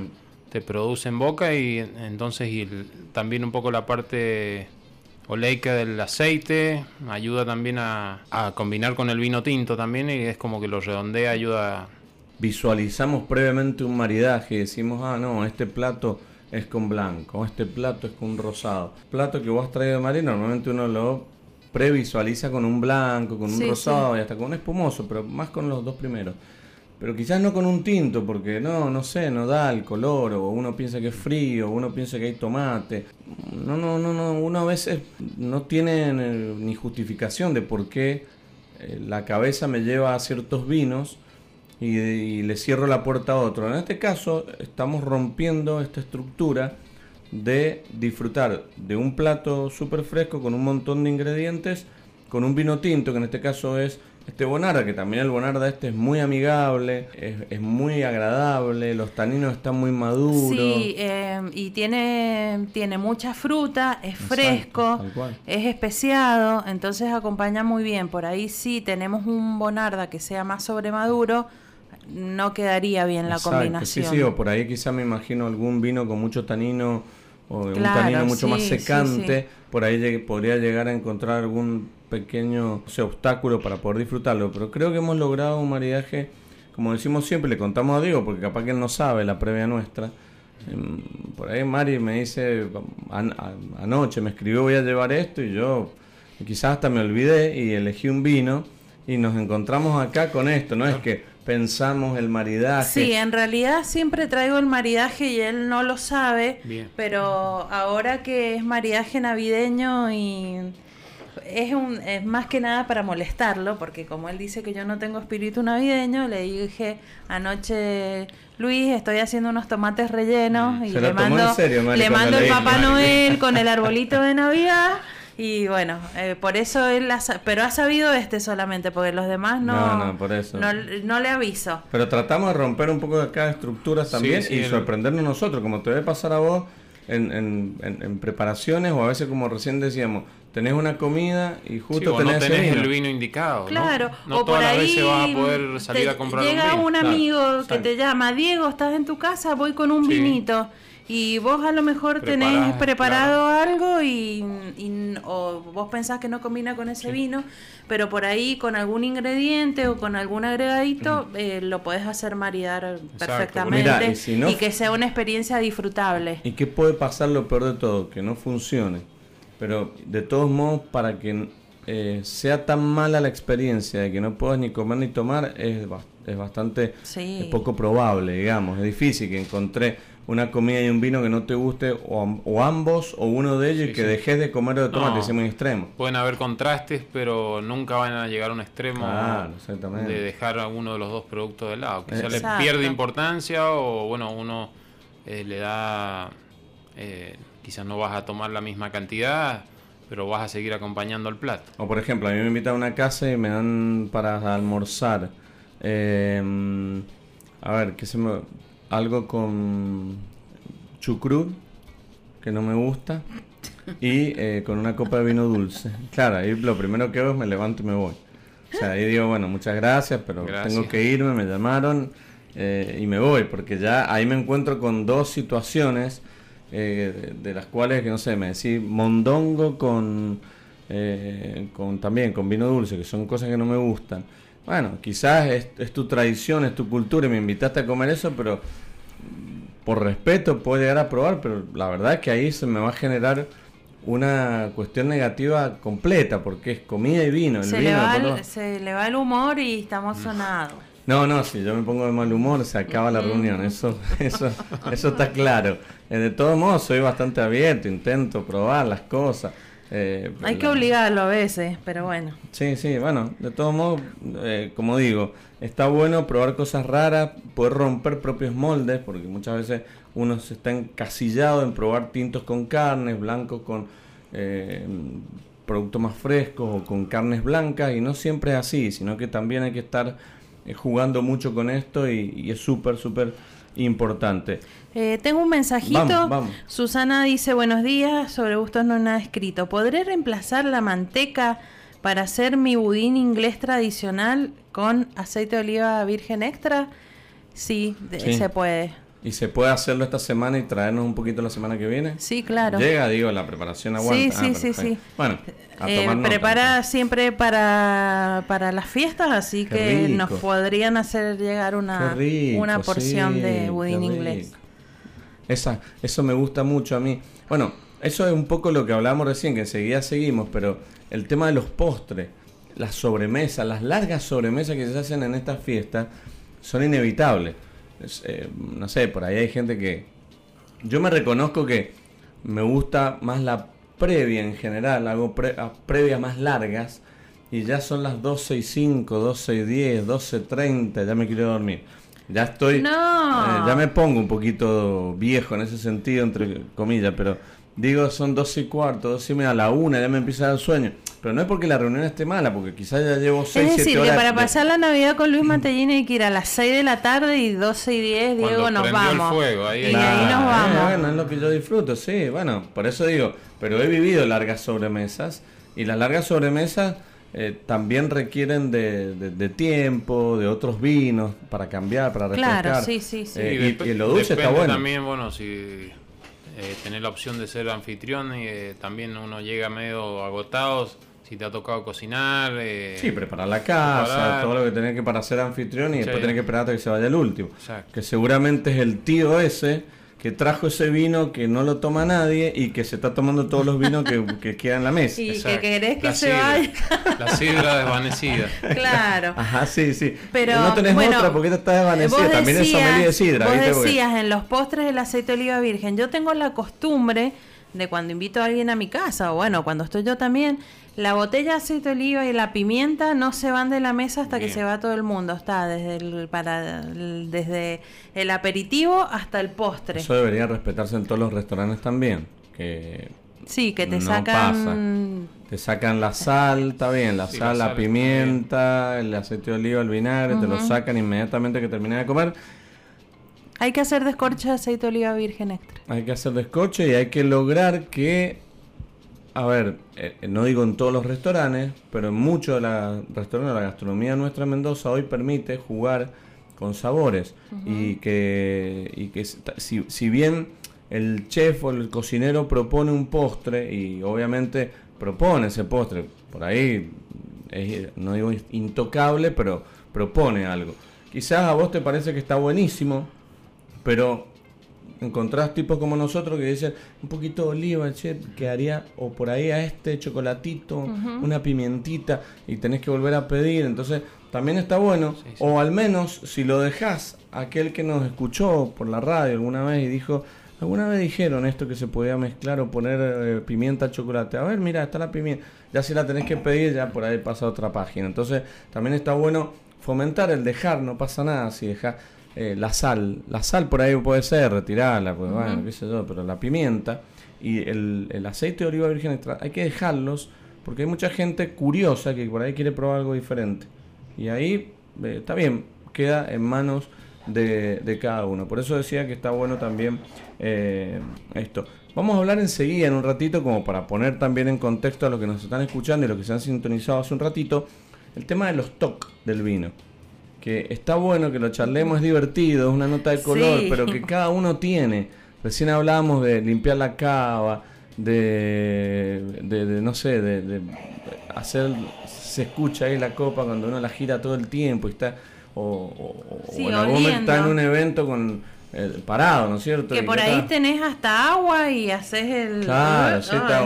Te produce en boca y entonces y también un poco la parte oleica del aceite ayuda también a, a, combinar con el vino tinto también y es como que lo redondea, ayuda. Visualizamos previamente un maridaje y decimos, ah, no, este plato es con blanco, este plato es con rosado. Plato que vos has traído de mar normalmente uno lo previsualiza con un blanco, con un rosado y hasta con un espumoso, pero más con los dos primeros. Pero quizás no con un tinto, porque no, no sé, no da el color, o uno piensa que es frío, o uno piensa que hay tomate. No, no, no, no, uno a veces no tiene ni justificación de por qué eh, la cabeza me lleva a ciertos vinos y, y le cierro la puerta a otro. En este caso, estamos rompiendo esta estructura de disfrutar de un plato súper fresco con un montón de ingredientes, con un vino tinto, que en este caso es este Bonarda, que también el Bonarda este es muy amigable, es, muy agradable, los taninos están muy maduros. Sí, eh, y tiene, tiene mucha fruta, es fresco, es especiado, entonces acompaña muy bien. Por ahí sí tenemos un Bonarda que sea más sobremaduro, no quedaría bien la combinación. Sí, sí, o por ahí quizá me imagino algún vino con mucho tanino o un tanino mucho más secante, por ahí podría llegar a encontrar algún pequeño obstáculo para poder disfrutarlo. Pero creo que hemos logrado un maridaje, como decimos siempre, le contamos a Diego, porque capaz que él no sabe la previa nuestra. Em, por ahí Mari me dice, anoche me escribió voy a llevar esto y yo quizás hasta me olvidé y elegí un vino y nos encontramos acá con esto, no es que pensamos el maridaje. Sí, en realidad siempre traigo el maridaje y él no lo sabe, pero ahora que es maridaje navideño y es, un, es más que nada para molestarlo, porque como él dice que yo no tengo espíritu navideño, le dije anoche, Luis, estoy haciendo unos tomates rellenos y le mando, le mando el Papá Noel con el [LAUGHS] arbolito de Navidad. Y bueno, eh, por eso él, pero ha sabido este solamente, porque los demás no. No, por eso. No, le aviso. Pero tratamos de romper un poco de cada estructuras también y sorprendernos nosotros, como te debe pasar a vos. en, en, preparaciones o a veces como recién decíamos, tenés una comida y justo tenés, no tenés el vino indicado. Claro, no, o todas por las veces vas a poder salir a comprar llega un, vino. un amigo que te llama, Diego, estás en tu casa, voy con un vinito y vos a lo mejor tenés preparado algo y, o vos pensás que no combina con ese vino, pero por ahí con algún ingrediente o con algún agregadito eh, lo podés hacer maridar perfectamente y, que sea una experiencia disfrutable. ¿Y qué puede pasar lo peor de todo? Que no funcione. Pero de todos modos, para que eh, sea tan mala la experiencia de que no puedas ni comer ni tomar, es, es bastante es poco probable, digamos. Es difícil que encontré una comida y un vino que no te guste, o, ambos, o uno de ellos, y que dejes de comer o de tomar, es muy extremo. Pueden haber contrastes, pero nunca van a llegar a un extremo de dejar a uno de los dos productos de lado. Quizá le pierde importancia, o bueno, uno eh, le da. Eh, quizás no vas a tomar la misma cantidad, pero vas a seguir acompañando el plato. O por ejemplo, a mí me invitan a una casa y me dan para almorzar. Eh, a ver, ¿qué se me algo con chucrut, que no me gusta, y eh, con una copa de vino dulce. Claro, ahí lo primero que hago es me levanto y me voy. O sea, ahí digo, bueno, muchas gracias, pero tengo que irme, me llamaron eh, y me voy, porque ya ahí me encuentro con dos situaciones eh, de, las cuales, que no sé, me decís mondongo con, con también con vino dulce, que son cosas que no me gustan. Bueno, quizás es, es tu tradición, es tu cultura y me invitaste a comer eso, pero por respeto puedo llegar a probar, pero la verdad es que ahí se me va a generar una cuestión negativa completa, porque es comida y vino. se, le va el, se, le va el, humor y estamos sonados. No, no, si yo me pongo de mal humor se acaba la reunión, eso, eso, eso está claro. Eh, de todos modos soy bastante abierto, intento probar las cosas. Eh, Hay que obligarlo a veces, pero bueno. Sí, sí, bueno, de todos modos, eh, como digo, está bueno probar cosas raras, poder romper propios moldes, porque muchas veces uno se está encasillado en probar tintos con carnes, blancos con eh, productos más frescos o con carnes blancas, y no siempre es así, sino que también hay que estar jugando mucho con esto y, y es súper, súper importante. Eh, tengo un mensajito. Susana dice, buenos días, sobre gustos no nada escrito. ¿Podré reemplazar la manteca para hacer mi budín inglés tradicional con aceite de oliva virgen extra? Sí, se puede. ¿Y se puede hacerlo esta semana y traernos un poquito la semana que viene? Sí, claro. Llega, digo, la preparación aguanta. Sí, sí, ah, sí, sí. Bueno, a eh, prepara siempre para, para las fiestas, así que nos podrían hacer llegar una, una porción de budín inglés. Esa, eso me gusta mucho a mí. Bueno, eso es un poco lo que hablábamos recién, que enseguida seguimos, pero el tema de los postres, las sobremesas, las largas sobremesas que se hacen en estas fiestas son inevitables. Eh, no sé, por ahí hay gente que... Yo me reconozco que me gusta más la previa en general, hago previas más largas y ya son las 12 y 5, 12 y 10, 12 y 30, ya me quiero dormir. Ya estoy. No. Eh, ya me pongo un poquito viejo en ese sentido, entre comillas, pero digo, son dos y cuarto, dos y media, a la una, ya me empieza a dar sueño. Pero no es porque la reunión esté mala, porque quizás ya llevo seis, Es decir, que para pasar la Navidad con Luis Mantellini hay que ir a las 6 de la tarde y 12 y 10, Diego, nos vamos. ahí, y ahí nos vamos. bueno, es lo que yo disfruto, sí, bueno, por eso digo, pero he vivido largas sobremesas y las largas sobremesas eh, también requieren de, tiempo, de otros vinos para cambiar, para refrescar. Claro, sí, sí, sí. Eh, y, lo dulce está bueno. También, bueno, si eh, tener la opción de ser anfitrión y eh, también uno llega medio agotado, si te ha tocado cocinar. sí, preparar la casa, todo lo que tenés que para ser anfitrión y después tenés que esperar hasta que se vaya el último. Que seguramente es el tío ese que trajo ese vino que no lo toma nadie y que se está tomando todos los vinos que, que quedan en la mesa. [LAUGHS] Y que querés que se vaya. La sidra desvanecida. [LAUGHS] Claro. Ajá, sí, sí. Pero no tenés otra porque esta está desvanecida. También es sommelier de sidra. Vos decías en los postres el aceite de oliva virgen. Yo tengo la costumbre de cuando invito a alguien a mi casa, o bueno, cuando estoy yo también, la botella de aceite de oliva y la pimienta no se van de la mesa hasta que se va todo el mundo. Está desde el, para, desde el aperitivo hasta el postre. Eso debería respetarse en todos los restaurantes también. Que sí, que te sacan. Te sacan la sal, está bien, la sal, la, pimienta, el aceite de oliva, el vinagre, te lo sacan inmediatamente que termines de comer Hay que hacer descorche de aceite de oliva virgen extra. Hay que hacer descorche y hay que lograr que, a ver, eh, no digo en todos los restaurantes, pero en muchos de los restaurantes, la gastronomía nuestra Mendoza hoy permite jugar con sabores y que, y que si, si bien el chef o el cocinero propone un postre y obviamente propone ese postre, por ahí no digo intocable, pero propone algo. Quizás a vos te parece que está buenísimo, pero encontrás tipos como nosotros que dicen un poquito de oliva, che, quedaría, o por ahí a este chocolatito, una pimientita, y tenés que volver a pedir. Entonces, también está bueno, o al menos si lo dejás, aquel que nos escuchó por la radio alguna vez y dijo, alguna vez dijeron esto que se podía mezclar o poner eh, pimienta chocolate. A ver, mira, está la pimienta. Ya si la tenés que pedir, ya por ahí pasa otra página. Entonces, también está bueno fomentar el dejar, no pasa nada si dejas eh, la sal. La sal por ahí puede ser, retirarla, pues, bueno, qué sé yo, pero la pimienta y el, el aceite de oliva virgen extra, hay que dejarlos porque hay mucha gente curiosa que por ahí quiere probar algo diferente. Y ahí eh, está bien, queda en manos de, cada uno. Por eso decía que está bueno también eh, esto. Vamos a hablar enseguida, en un ratito, como para poner también en contexto a lo que nos están escuchando y lo que se han sintonizado hace un ratito, el tema de los TOC del vino. Que está bueno que lo charlemos, es divertido, es una nota de color, pero que cada uno tiene. Recién hablábamos de limpiar la cava, de, de, no sé, de hacer se escucha ahí la copa cuando uno la gira todo el tiempo y está o, en algún momento está en un evento con el parado, ¿no es cierto? Que por ahí tenés hasta agua y haces el... Claro, sí, está,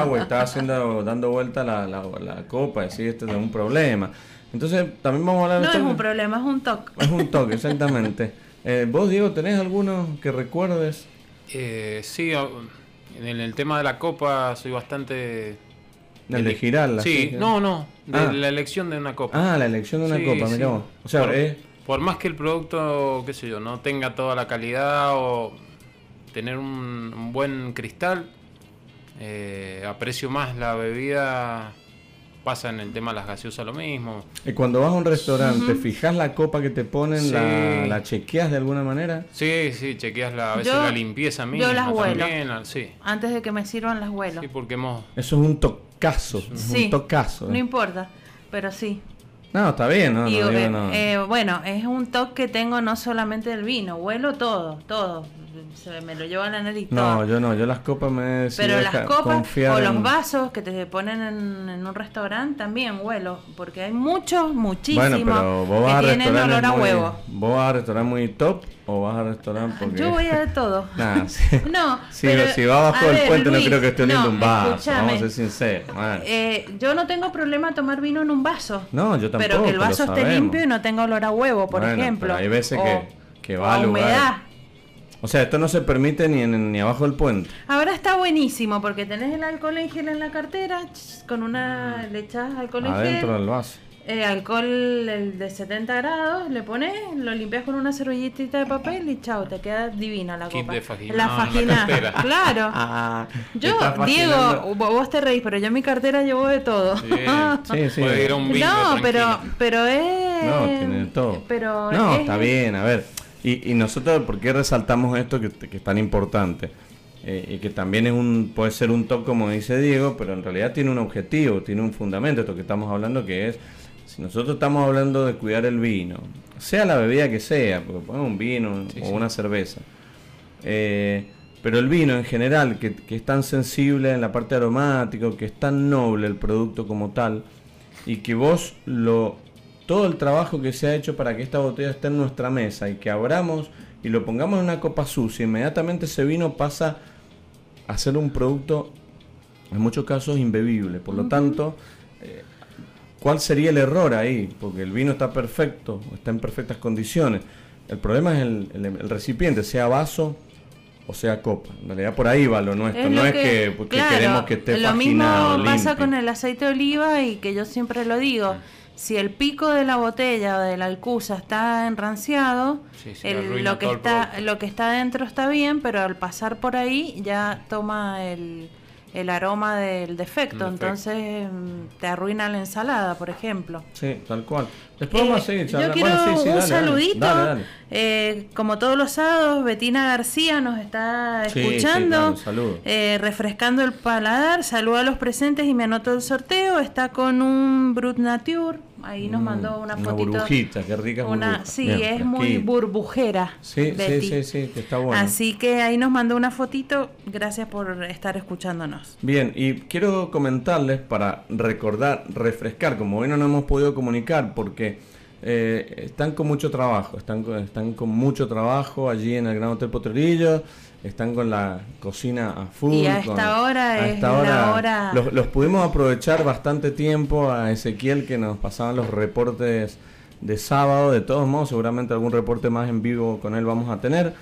agua. y está [LAUGHS] haciendo, dando vuelta la, la, copa y así, este es un problema. Entonces, también vamos a hablar de... No es un problema, es un toque. Es un toque, [LAUGHS] exactamente. eh, ¿Vos, Diego, tenés alguno que recuerdes? Eh, sí, en el tema de la copa soy bastante el de girarla. Sí, no, no, de ah. la elección de una copa. Ah, la elección de una copa, mirá O sea, por, más que el producto, qué sé yo, no tenga toda la calidad o tener un, buen cristal, eh, aprecio más la bebida pasa en el tema de las gaseosas lo mismo. Y cuando vas a un restaurante, ¿fijas la copa que te ponen? La, ¿La, chequeas de alguna manera? Sí, sí, chequeas la, a veces la limpieza misma. Yo las huelo. sí. Antes de que me sirvan las huelo. Sí, porque hemos... Eso es un tocazo, un tocazo. No importa, pero sí. No, está bien, ¿no? Eh, bueno, es un toque que tengo no solamente del vino, huelo todo, todo se me lo lleva la nariz. No, yo no, yo las copas me Pero las copas o los vasos que te ponen en, un restaurante también huelo, porque hay muchos, muchísimos que tienen olor a huevo. ¿Vos vas a restaurante muy top o vas a restaurante porque... Yo voy a de todo. [LAUGHS] [LAUGHS] No, si, si va bajo el puente no creo que esté oliendo un vaso, vamos a ser sinceros. Eh, yo no tengo problema tomar vino en un vaso. No, yo tampoco. Pero que el vaso esté limpio y no tenga olor a huevo, por ejemplo. hay veces que, que va a lugar. humedad o sea, esto no se permite ni, en, ni abajo del puente. Ahora está buenísimo porque tenés el alcohol en gel en la cartera, con una le echás alcohol en gel. Adentro del vaso. Eh, alcohol el de 70 grados, le pones, lo limpias con una servilletita de papel y chao, te queda divina la copa. la fajina, [LAUGHS] claro. [LAUGHS] Ah, yo, Diego, vos te reís, pero yo en mi cartera llevo de todo. Sí, [LAUGHS] sí, Puede ir a un vino no, pero, pero es. No, tiene todo. Pero no, está bien, a ver. Y, y nosotros, ¿por qué resaltamos esto que, que es tan importante? Eh, y que también es un, puede ser un top, como dice Diego, pero en realidad tiene un objetivo, tiene un fundamento, esto que estamos hablando, que es, si nosotros estamos hablando de cuidar el vino, sea la bebida que sea, porque ponemos un vino o una cerveza, eh, pero el vino en general, que, que, es tan sensible en la parte aromática, que es tan noble el producto como tal, y que vos lo todo el trabajo que se ha hecho para que esta botella esté en nuestra mesa y que abramos y lo pongamos en una copa sucia, inmediatamente ese vino pasa a ser un producto, en muchos casos, imbebible. Por lo tanto, eh, ¿cuál sería el error ahí? Porque el vino está perfecto, está en perfectas condiciones. El problema es el, recipiente, sea vaso o sea copa. En realidad por ahí va lo nuestro, no es que, queremos que esté Lo mismo pasa con el aceite de oliva y que yo siempre lo digo si el pico de la botella o de la alcusa está enranciado, lo que está lo que está dentro está bien, pero al pasar por ahí ya toma el, el aroma del defecto, entonces mm, te arruina la ensalada, por ejemplo. Sí, tal cual. Después vamos a seguir Yo quiero un saludito. Eh, como todos los sábados, Betina García nos está escuchando, eh, refrescando el paladar. Saluda a los presentes y me anotó el sorteo. Está con un Brut Nature Ahí nos mm, mandó una, una burbujita, qué rica una, Sí, es muy burbujera. Sí, sí, sí, sí, que está bueno. Así que ahí nos mandó una fotito. Gracias por estar escuchándonos. Bien, y quiero comentarles para recordar, refrescar, como hoy no nos hemos podido comunicar porque eh, están con mucho trabajo, están, están con mucho trabajo allí en el Gran Hotel Potrerillo están con la cocina a full. Y a esta hora es la hora... Los, pudimos aprovechar bastante tiempo a Ezequiel que nos pasaban los reportes de sábado. De todos modos, seguramente algún reporte más en vivo con él vamos a tener.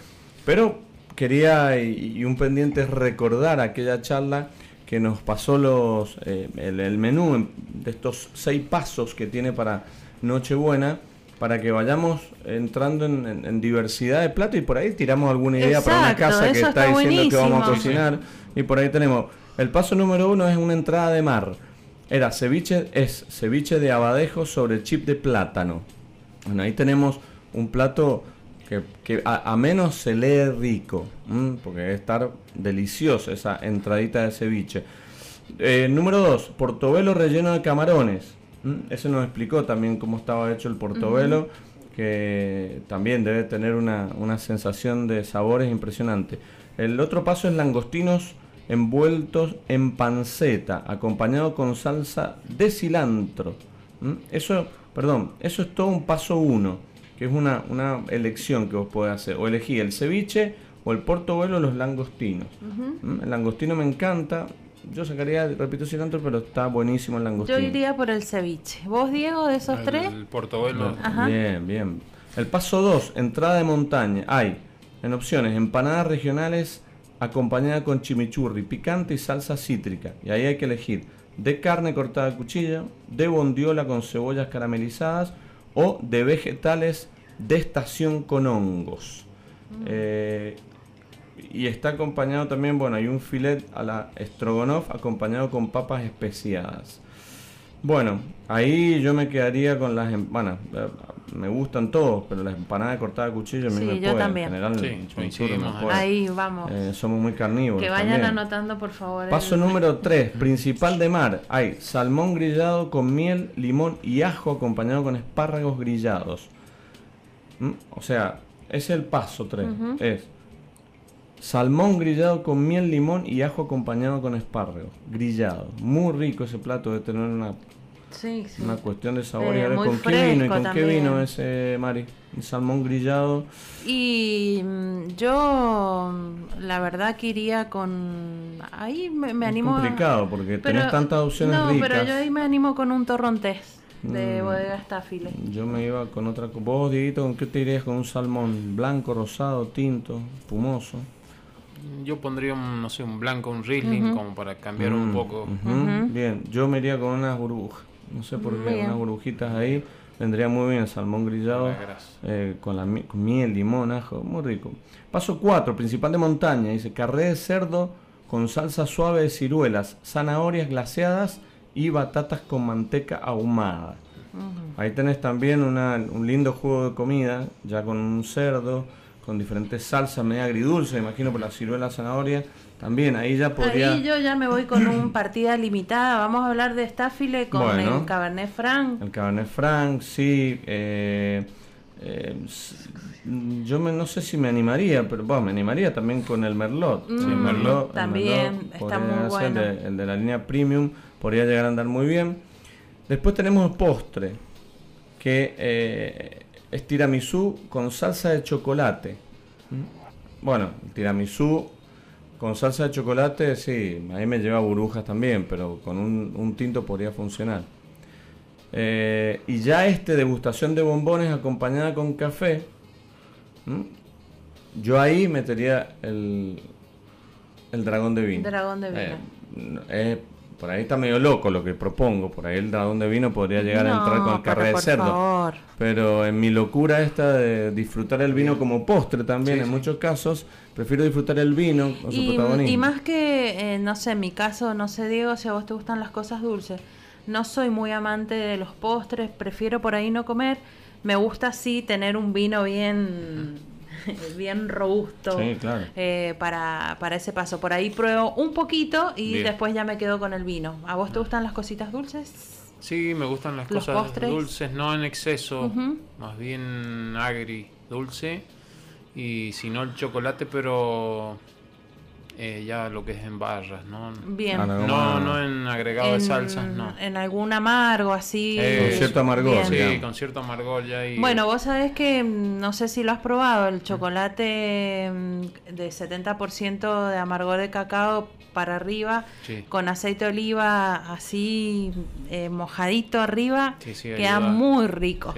Pero quería y, un pendiente es recordar aquella charla que nos pasó los eh, el menú de estos seis pasos que tiene para Nochebuena para que vayamos entrando en, diversidad de platos y por ahí tiramos alguna idea para una casa que está, diciendo que vamos a cocinar. Y por ahí tenemos, el paso número uno es una entrada de mar. Era ceviche, es ceviche de abadejo sobre chip de plátano. Bueno, ahí tenemos un plato que, a, menos se lee rico, porque debe estar delicioso esa entradita de ceviche. Eh, número dos, portobelo relleno de camarones. Mm, eso nos explicó también cómo estaba hecho el portobelo, que también debe tener una, sensación de sabores impresionante. El otro paso es langostinos envueltos en panceta, acompañado con salsa de cilantro. Mm, eso, perdón, eso es todo un paso uno, que es una, una elección que vos podés hacer. O elegí el ceviche o el portobelo o los langostinos. Mm, el langostino me encanta, yo sacaría, repito, cilantro, pero está buenísimo el langostino. Yo iría por el ceviche. ¿Vos, Diego, de esos tres? El portobelo. Bien, bien. El paso 2, entrada de montaña. Hay, en opciones, empanadas regionales acompañada con chimichurri, picante y salsa cítrica. Y ahí hay que elegir de carne cortada a cuchillo, de bondiola con cebollas caramelizadas o de vegetales de estación con hongos. Mm. Eh, y está acompañado también, bueno, hay un filet a la strogonoff acompañado con papas especiadas. Bueno, ahí yo me quedaría con las empanadas. Eh, me gustan todos, pero las empanadas cortadas a cuchillo a mí me yo también. general, Ahí vamos. Eh, somos muy carnívoros. Que vayan anotando, por favor. Paso número [LAUGHS] 3, principal de mar. Hay salmón grillado con miel, limón y ajo acompañado con espárragos grillados. ¿Mm? O sea, es el paso 3. Es Salmón grillado con miel, limón y ajo acompañado con espárragos. Grillado. Muy rico ese plato de tener una, una cuestión de sabor. Eh, ¿Con qué vino? ¿Y con qué vino ese, Mari? El salmón grillado. Y mm, yo, la verdad que iría con... Ahí me, me animo... Es complicado porque tenés tantas opciones no, pero yo ahí me animo con un torrontés de mm. bodega Staffile. Yo me iba con otra... Vos, Dieguito, ¿con qué te irías? ¿Con un salmón blanco, rosado, tinto, espumoso? Yo pondría un, no sé, un blanco, un Riesling, como para cambiar un mm, poco. Bien, yo me iría con unas burbujas. No sé por qué, unas burbujitas ahí. Vendría muy bien el salmón grillado eh, con, la, con miel, limón, ajo, muy rico. Paso 4, principal de montaña. Dice carré de cerdo con salsa suave de ciruelas, zanahorias glaseadas y batatas con manteca ahumada. Ahí tenés también una, un lindo juego de comida, ya con un cerdo, con diferentes salsas, media agridulce, imagino por la ciruela zanahoria. También ahí ya podría. Ahí yo ya me voy con un [CLEARS THROAT] partida limitada. Vamos a hablar de Staffile con el Cabernet Franc. El Cabernet Franc, sí. Eh, eh, yo me, no sé si me animaría, pero bueno, me animaría también con el Merlot. el mm, Merlot también está muy bueno. El de, la línea Premium podría llegar a andar muy bien. Después tenemos postre, que eh, es tiramisú con salsa de chocolate. ¿Mm? Bueno, tiramisú con salsa de chocolate, sí, ahí me lleva burbujas también, pero con un, tinto podría funcionar. Eh, y ya este degustación de bombones acompañada con café, yo ahí metería el, el dragón de vino. Dragón de vino. Eh, por ahí está medio loco lo que propongo. Por ahí el dragón de vino podría llegar a entrar con el carré de cerdo. Pero en mi locura esta de disfrutar el vino como postre también, en muchos casos, prefiero disfrutar el vino con y, su protagonismo. Y más que, eh, no sé, en mi caso, no sé, Diego, si a vos te gustan las cosas dulces. No soy muy amante de los postres, prefiero por ahí no comer. Me gusta sí tener un vino bien [LAUGHS] bien robusto eh, para, para, ese paso. Por ahí pruebo un poquito y después ya me quedo con el vino. ¿A vos te gustan las cositas dulces? Sí, me gustan las cosas dulces, no en exceso, más bien agri, dulce. Y si no el chocolate, pero eh, ya lo que es en barras, ¿no? Bien. Ah, no, no en agregado de salsas, no. En algún amargo así. con cierto amargor, Sí, con cierto amargor ya. Y... Bueno, vos sabés que, mm, no sé si lo has probado, el chocolate mm, de 70% de amargor de cacao para arriba, con aceite de oliva así eh, mojadito arriba, queda muy rico.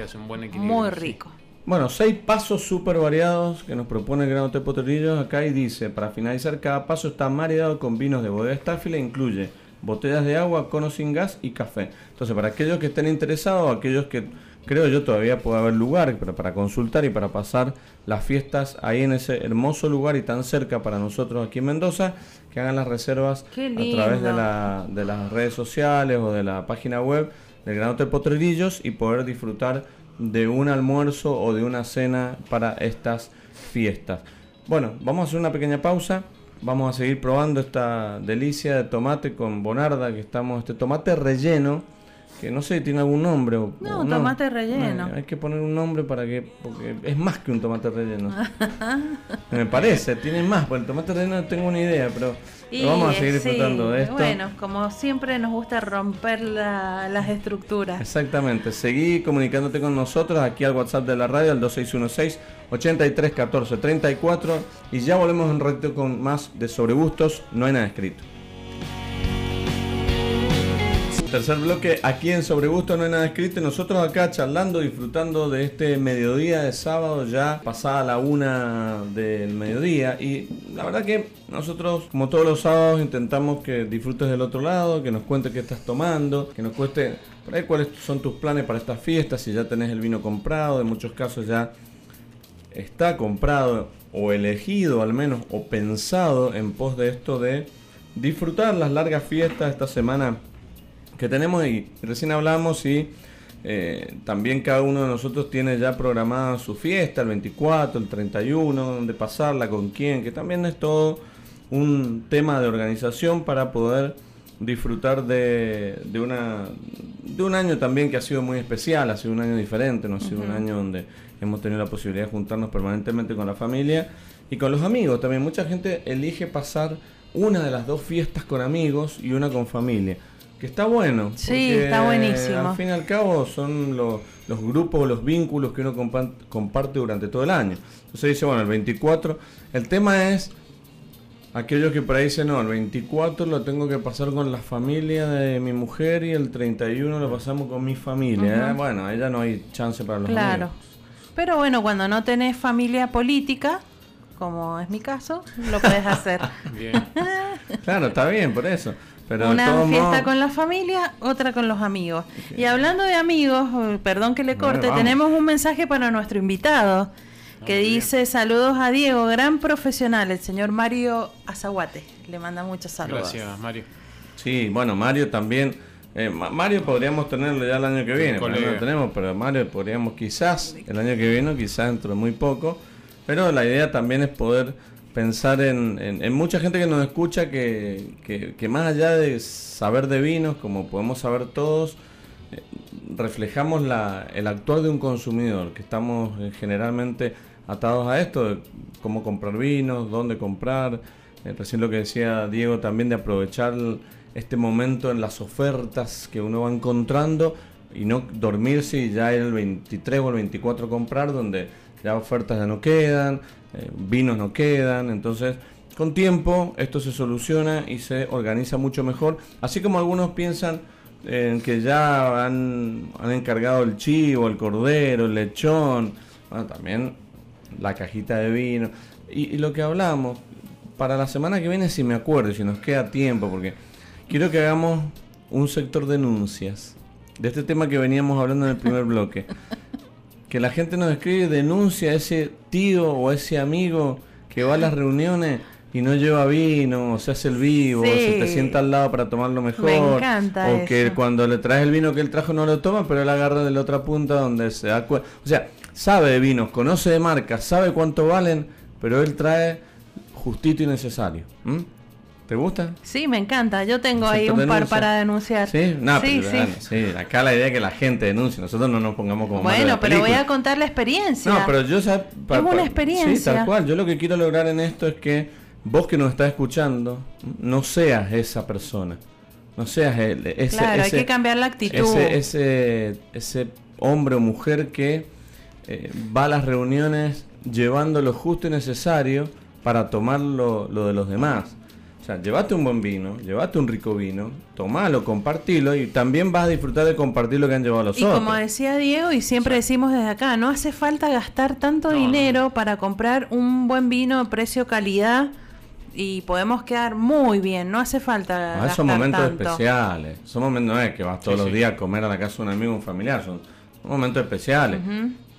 muy rico. Bueno, seis pasos súper variados que nos propone el Grano Potrillos acá y dice, para finalizar, cada paso está maridado con vinos de bodega estáfila e incluye botellas de agua, cono sin gas y café. Entonces, para aquellos que estén interesados, aquellos que creo yo todavía puede haber lugar para consultar y para pasar las fiestas ahí en ese hermoso lugar y tan cerca para nosotros aquí en Mendoza, que hagan las reservas a través de, la, de las redes sociales o de la página web del Granote Potrillos y poder disfrutar de un almuerzo o de una cena para estas fiestas. Bueno, vamos a hacer una pequeña pausa. Vamos a seguir probando esta delicia de tomate con bonarda que estamos, este tomate relleno que no sé, tiene algún nombre. O, no, tomate relleno. hay que poner un nombre para que, porque es más que un tomate relleno. [LAUGHS] Me parece, tiene más, porque el tomate relleno no tengo una idea, pero, vamos a seguir disfrutando de esto. Bueno, como siempre nos gusta romper las estructuras. Exactamente, seguí comunicándote con nosotros aquí al WhatsApp de la radio, al 2616 83 14 34 y ya volvemos un ratito con más de sobregustos, no hay nada escrito. Tercer bloque, aquí en Sobregusto no hay nada escrito. Nosotros acá charlando, disfrutando de este mediodía de sábado, ya pasada la una del mediodía. Y la verdad que nosotros, como todos los sábados, intentamos que disfrutes del otro lado, que nos cuentes qué estás tomando, que nos cueste por ahí cuáles son tus planes para estas fiestas, si ya tenés el vino comprado, en muchos casos ya está comprado o elegido al menos o pensado en pos de esto de disfrutar las largas fiestas esta semana que tenemos y recién hablamos y eh, también cada uno de nosotros tiene ya programada su fiesta, el 24, el 31, dónde pasarla, con quién, que también es todo un tema de organización para poder disfrutar de, de, una, de un año también que ha sido muy especial, ha sido un año diferente, no ha sido un año donde hemos tenido la posibilidad de juntarnos permanentemente con la familia y con los amigos. También. Mucha gente elige pasar una de las dos fiestas con amigos y una con familia está bueno. Sí, está buenísimo. Al fin y al cabo son los, los grupos, los vínculos que uno comparte durante todo el año. Entonces dice, bueno, el 24, el tema es aquellos que por ahí dicen, no, el 24 lo tengo que pasar con la familia de mi mujer y el 31 lo pasamos con mi familia. ¿eh? Bueno, ahí ya no hay chance para los Claro. Pero bueno, cuando no tenés familia política, como es mi caso, lo puedes hacer. [LAUGHS] Bien. [LAUGHS] claro, está bien, por eso una fiesta con la familia, otra con los amigos. Y hablando de amigos, eh, perdón que le corte, tenemos un mensaje para nuestro invitado que dice saludos a Diego, gran profesional, el señor Mario Azaguate. Le manda muchos saludos. Gracias, Mario. Sí, bueno, Mario también. Eh, Mario podríamos tenerlo ya el año que viene, no lo tenemos, pero Mario podríamos quizás el año que viene, quizás dentro de muy poco. Pero la idea también es poder pensar en, en, mucha gente que nos escucha que, que, más allá de saber de vinos, como podemos saber todos, eh, reflejamos la, el actuar de un consumidor, que estamos eh, generalmente atados a esto, de cómo comprar vinos, dónde comprar, eh, recién lo que decía Diego también de aprovechar este momento en las ofertas que uno va encontrando y no dormirse y ya el 23 o el 24 comprar, donde ya ofertas ya no quedan, eh, vinos no quedan, entonces con tiempo esto se soluciona y se organiza mucho mejor, así como algunos piensan en que ya han, encargado el chivo, el cordero, el lechón, bueno, también la cajita de vino. Y, lo que hablamos, para la semana que viene si me acuerdo, si nos queda tiempo, porque quiero que hagamos un sector denuncias de este tema que veníamos hablando en el primer bloque. [LAUGHS] Que la gente nos escribe y denuncia a ese tío o a ese amigo que va a las reuniones y no lleva vino, o se hace el vivo, o se te sienta al lado para tomarlo mejor. Me encanta o que cuando le traes el vino que él trajo no lo toma, pero él agarra de la otra punta donde se da cuenta. O sea, sabe de vinos, conoce de marcas, sabe cuánto valen, pero él trae justito y necesario. ¿Te gusta? Sí, me encanta. Yo tengo ahí un par para denunciar. Sí, sí, Acá la idea es que la gente denuncie. Nosotros no nos pongamos como. Bueno, pero voy a contar la experiencia. No, pero yo. es una experiencia. Sí, tal cual. Yo lo que quiero lograr en esto es que vos que nos estás escuchando no seas esa persona. No seas el, ese. Claro, hay que cambiar la actitud. Ese, ese, hombre o mujer que eh, va a las reuniones llevando lo justo y necesario para tomar lo, lo de los demás. O sea, llévate un buen vino, llévate un rico vino, tomalo, compartilo y también vas a disfrutar de compartir lo que han llevado los otros. Y como decía Diego, y siempre decimos desde acá, no hace falta gastar tanto dinero para comprar un buen vino, precio, calidad y podemos quedar muy bien, no hace falta. No, son momentos especiales, son momentos, no es que vas todos los días a comer a la casa de un amigo, un familiar, son, momentos especiales.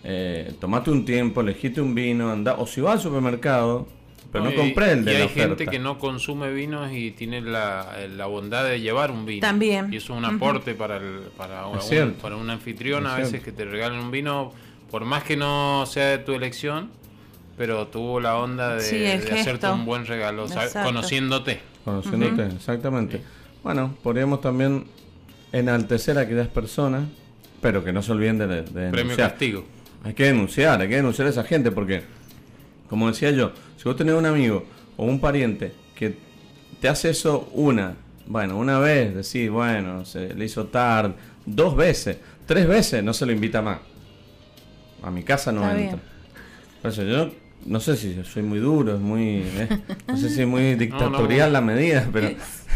Eh, tomate un tiempo, elegiste un vino, anda, o si vas al supermercado, pero no, comprende. Y hay gente que no consume vinos y tiene la, bondad de llevar un vino. También. Y eso es un aporte para, el, para, un, para un anfitrión a veces que te regalen un vino, por más que no sea de tu elección, pero tuvo la onda de, hacerte un buen regalo, conociéndote. Conociéndote, exactamente. Bueno, podríamos también enaltecer a aquellas personas, pero que no se olviden de, de Premio castigo. Hay que denunciar, hay que denunciar a esa gente porque, como decía yo, si vos tenés un amigo o un pariente que te hace eso una, bueno, una vez, decís, bueno, se le hizo tarde, dos veces, tres veces, no se lo invita más. A mi casa no entra. Por eso yo no sé si soy muy duro, es muy, eh, no sé si es muy [LAUGHS] dictatorial la medida, pero,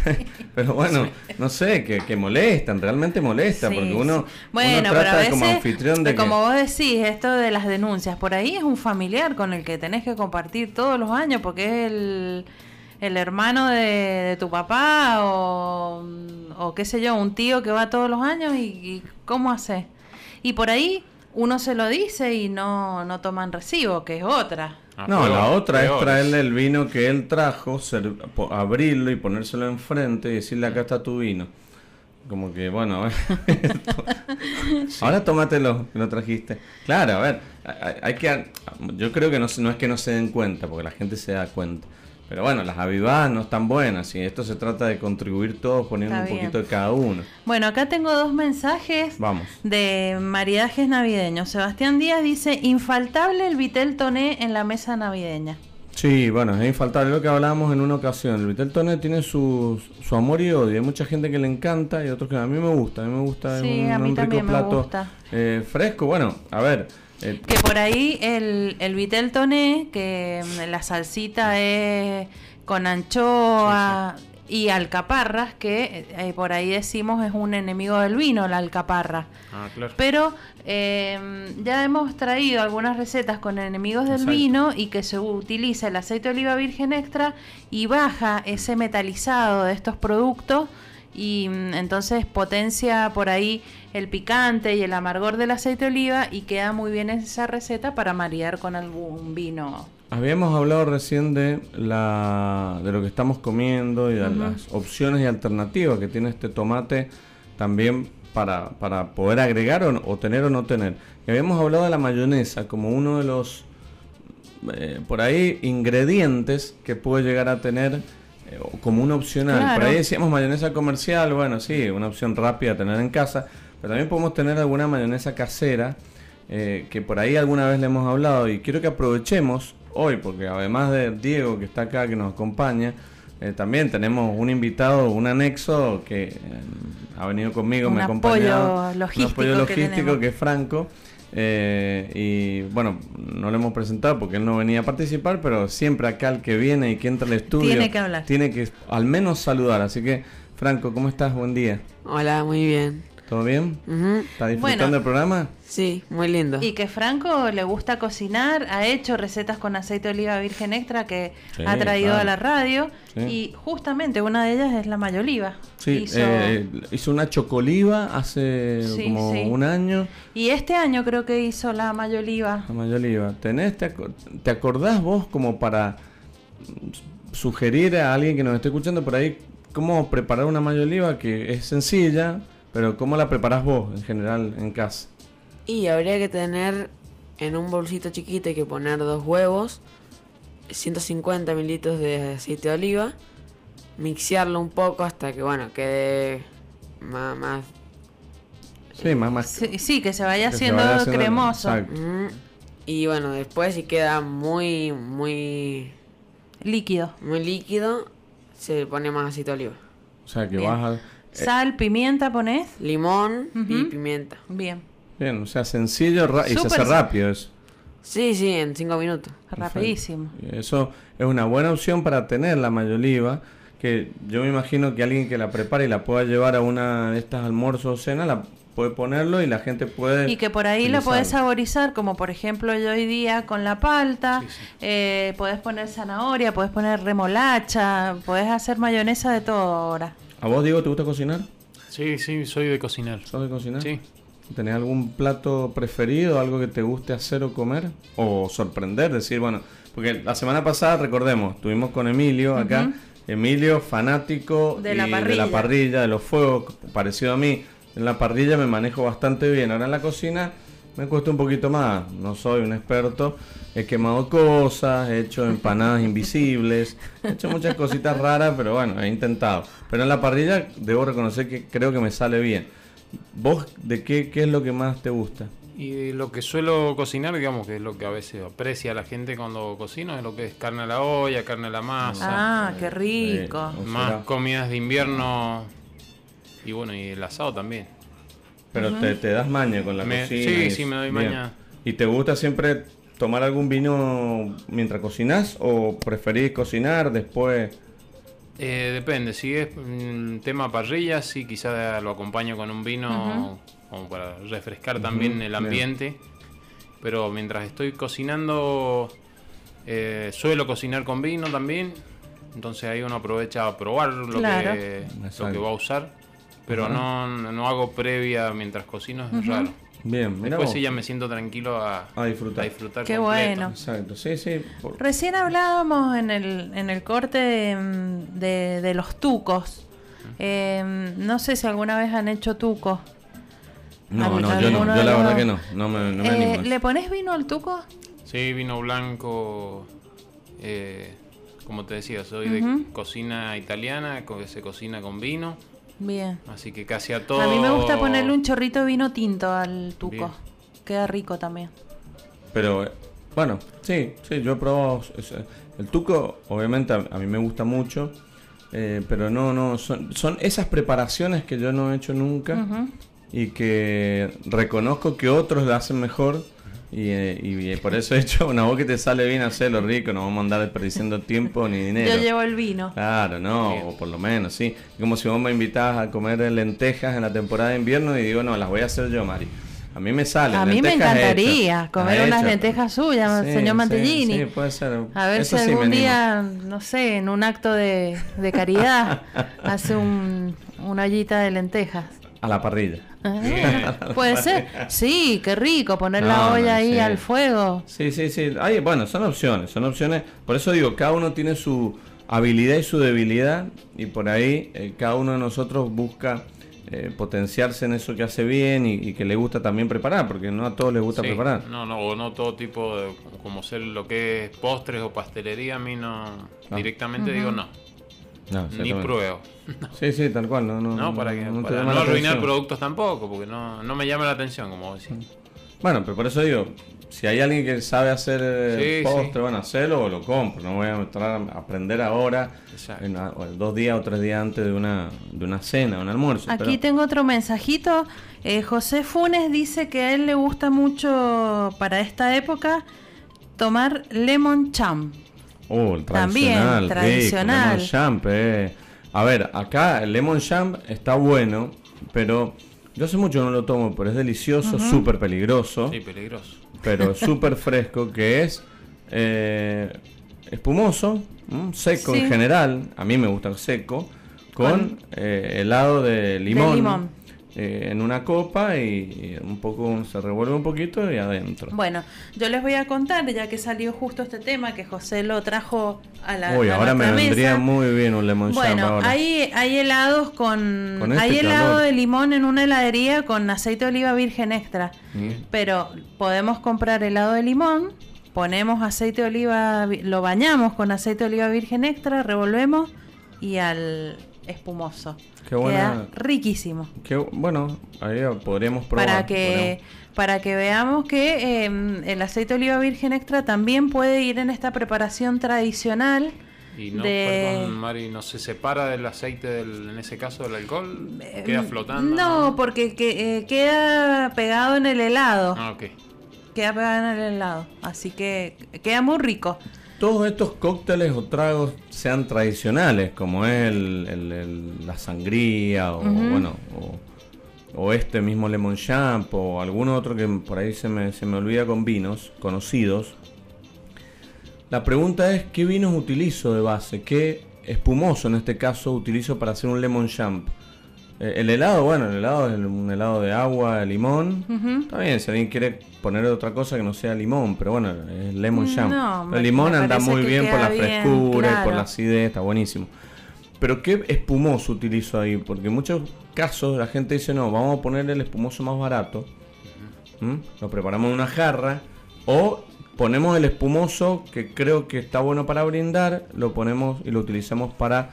[LAUGHS] pero bueno, no sé, que, molestan, realmente molesta, porque uno, bueno, trata como anfitrión de como vos decís, esto de las denuncias, por ahí es un familiar con el que tenés que compartir todos los años, porque es el, el hermano de, tu papá o, o, qué sé yo, un tío que va todos los años y, y cómo hace. Y por ahí uno se lo dice y no, no toman recibo, que es otra. Ah, no, la otra es traerle el vino que él trajo, abrirlo y ponérselo enfrente y decirle acá está tu vino. Como que, bueno, [LAUGHS] ahora tómatelo que lo trajiste. Claro, a ver, hay, que, yo creo que no, no es que no se den cuenta, porque la gente se da cuenta. Pero bueno, las avivadas no están buenas y esto se trata de contribuir todos poniendo un poquito de cada uno. Bueno, acá tengo dos mensajes Vamos. de maridajes navideños. Sebastián Díaz dice, infaltable el Vitel Toné en la mesa navideña. Sí, bueno, es infaltable lo que hablábamos en una ocasión. El Vitel Toné tiene su, su amor y odio. Hay mucha gente que le encanta y otros que a mí me gusta. A mí me gusta sí, un, a mí rico plato eh, fresco. Bueno, a ver, eh, que por ahí el, el vitel toné, que la salsita es con anchoa y alcaparras, que eh, por ahí decimos es un enemigo del vino, la alcaparra. Ah, claro. Pero em, ya hemos traído algunas recetas con enemigos del vino y que se utiliza el aceite de oliva virgen extra y baja ese metalizado de estos productos y mm, entonces potencia por ahí el picante y el amargor del aceite de oliva y queda muy bien esa receta para marear con algún vino. Habíamos hablado recién de la de lo que estamos comiendo y de las opciones y alternativas que tiene este tomate también para, para poder agregar o, tener o no tener. Y habíamos hablado de la mayonesa como uno de los eh, por ahí ingredientes que puede llegar a tener como una opcional. Por ahí decíamos mayonesa comercial, bueno, sí, una opción rápida a tener en casa, pero también podemos tener alguna mayonesa casera, eh, que por ahí alguna vez le hemos hablado y quiero que aprovechemos hoy, porque además de Diego que está acá, que nos acompaña, eh, también tenemos un invitado, un anexo que ha venido conmigo, me ha acompañado. Logístico un apoyo logístico que es Franco. Eh, y bueno, no lo hemos presentado porque él no venía a participar, pero siempre acá el que viene y que entra al estudio tiene que Tiene que al menos saludar. Así que, Franco, ¿cómo estás? Buen día. Hola, muy bien. ¿Todo bien? ¿Está disfrutando el programa? Sí, muy lindo. Y que Franco le gusta cocinar, ha hecho recetas con aceite de oliva virgen extra que ha traído a la radio. Y justamente una de ellas es la mayoliva. Sí, hizo, eh, hizo una chocoliva hace como un año. Y este año creo que hizo la mayoliva. La mayoliva. ¿Tenés, te, ¿Te acordás vos como para sugerir a alguien que nos esté escuchando por ahí cómo preparar una mayoliva que es sencilla? Pero ¿cómo la preparas vos en general en casa? Y habría que tener en un bolsito chiquito hay que poner dos huevos, 150 mililitros de aceite de oliva, mixearlo un poco hasta que bueno quede más, más sí, más, más sí, que se vaya, haciendo, cremoso. y bueno, después si queda muy muy líquido. Muy líquido, se pone más aceite de oliva. O sea, que vas a eh, Sal, pimienta pones. Limón y pimienta. Bien. Bien, o sea, sencillo y se hace rápido eso. Sí, sí, en cinco minutos. Rapidísimo. Eso es una buena opción para tener la mayoliva, que yo me imagino que alguien que la prepare y la pueda llevar a una de estas almuerzos o cena, la puede ponerlo y la gente puede... Y que por ahí lo puedes saborizar, como por ejemplo yo hoy día con la palta, eh, puedes poner zanahoria, puedes poner remolacha, puedes hacer mayonesa de todo ahora. ¿A vos, Diego, te gusta cocinar? Sí, sí, soy de cocinar. ¿Sos de cocinar? Sí. ¿Tenés algún plato preferido, algo que te guste hacer o comer? O sorprender, decir, bueno, porque la semana pasada, recordemos, estuvimos con Emilio acá. Emilio, fanático de la, parrilla. de la parrilla, de los fuegos, parecido a mí. En la parrilla me manejo bastante bien. Ahora en la cocina me cuesta un poquito más. No soy un experto. He quemado cosas, he hecho empanadas invisibles, he hecho muchas cositas raras, pero bueno, he intentado. Pero en la parrilla debo reconocer que creo que me sale bien. ¿Vos de qué, qué es lo que más te gusta? Y lo que suelo cocinar, digamos que es lo que a veces aprecia la gente cuando cocino, es lo que es carne a la olla, carne a la masa. Ah, qué rico. más comidas de invierno y bueno, y el asado también. Pero te, das maña con la cocina. Sí, sí, me doy maña. ¿Y te gusta siempre tomar algún vino mientras cocinas o preferís cocinar después? Eh, depende, si es un tema parrilla, sí, quizás lo acompaño con un vino como para refrescar también el ambiente. Pero mientras estoy cocinando, eh, suelo cocinar con vino también. Entonces ahí uno aprovecha a probar lo, que, lo que va a usar. Pero no, no hago previa mientras cocino, es raro. Bien, Después sí ya me siento tranquilo a, disfrutar. A disfrutar Qué bueno. Exacto, sí, sí. Recién hablábamos en el, en el corte de, de, los tucos. Eh, no sé si alguna vez han hecho tucos. No, no, yo no, yo la verdad que no, no me, no me eh, ¿Le pones vino al tuco? Sí, vino blanco. Eh, como te decía, soy de cocina italiana, que se cocina con vino. Bien. Así que casi a todo. A mí me gusta ponerle un chorrito de vino tinto al tuco. Queda rico también. Pero, eh, bueno, sí, sí, yo he probado. El tuco, obviamente, a, mí me gusta mucho. Eh, pero no, no, son, son esas preparaciones que yo no he hecho nunca y que reconozco que otros lo hacen mejor y, eh, y, por eso he hecho una voz que te sale bien hacerlo rico, no vamos a andar desperdiciando tiempo ni dinero. Yo llevo el vino. Claro, no, o por lo menos, sí. Como si vos me invitabas a comer lentejas en la temporada de invierno y digo, no, las voy a hacer yo, Mari. A mí me sale. A mí me encantaría comer unas lentejas suyas, señor Mantellini. Sí, puede ser. A ver si algún día, no sé, en un acto de, de caridad, [LAUGHS] hace un, una ollita de lentejas. A la parrilla. [LAUGHS] Puede ser. Sí, qué rico poner la olla ahí al fuego. Sí, sí, sí. bueno, son opciones, son opciones. Por eso digo, cada uno tiene su habilidad y su debilidad y por ahí eh, cada uno de nosotros busca eh, potenciarse en eso que hace bien y, que le gusta también preparar, porque no a todos les gusta preparar. No, no, o no todo tipo de, como ser lo que es postres o pastelería, a mí no, ah. directamente digo no. Ni pruebo. Sí, sí, tal cual. No, no, para, que, no, arruinar productos tampoco, porque no, no me llama la atención, como decís. Bueno, pero por eso digo, si hay alguien que sabe hacer eh, postre, bueno, hacerlo o lo compro. No voy a entrar a aprender ahora, en, dos días o tres días antes de una, de una cena, un almuerzo. Aquí tengo otro mensajito. Eh, José Funes dice que a él le gusta mucho para esta época tomar lemon champ. Oh, el tradicional. También, tradicional. lemon champ, eh. A ver, acá el lemon champ está bueno, pero Yo hace mucho no lo tomo, pero es delicioso, súper peligroso. Sí, peligroso. Pero súper [LAUGHS] fresco, que es eh, espumoso, seco en general. A mí me gusta seco, con eh, helado de limón. De limón. Eh, en una copa y, un poco se revuelve un poquito y adentro. Bueno, yo les voy a contar, ya que salió justo este tema, que José lo trajo a la Uy, ahora me vendría muy bien un lemon Bueno, hay, hay helados con... Este hay helado de limón en una heladería con aceite de oliva virgen extra. Mm. Pero podemos comprar helado de limón, ponemos aceite de oliva, lo bañamos con aceite de oliva virgen extra, revolvemos y al espumoso. Qué Queda riquísimo. Qué, bueno, ahí podríamos probar. Para que, para que veamos que em, el aceite de oliva virgen extra también puede ir en esta preparación tradicional. Y no, perdón, Mari, ¿no se separa del aceite, del, en ese caso, del alcohol? ¿Queda em, flotando? No, porque que, eh, queda pegado en el helado. Ah, ok. Queda pegado en el helado. Así que queda muy rico todos estos cócteles o tragos sean tradicionales, como es el, la sangría o, bueno, o, este mismo lemon champ o algún otro que por ahí se me, se me olvida con vinos conocidos. La pregunta es, ¿qué vinos utilizo de base? ¿Qué espumoso en este caso utilizo para hacer un lemon champ? Eh, el helado, bueno, el helado es un helado de agua, de limón. Está bien, si alguien quiere poner otra cosa que no sea limón, pero bueno, es lemon mm, jam. el limón anda muy bien por la frescura y por la acidez, está buenísimo. Pero ¿qué espumoso utilizo ahí? Porque en muchos casos la gente dice, no, vamos a poner el espumoso más barato. Lo preparamos en una jarra. O ponemos el espumoso que creo que está bueno para brindar, lo ponemos y lo utilizamos para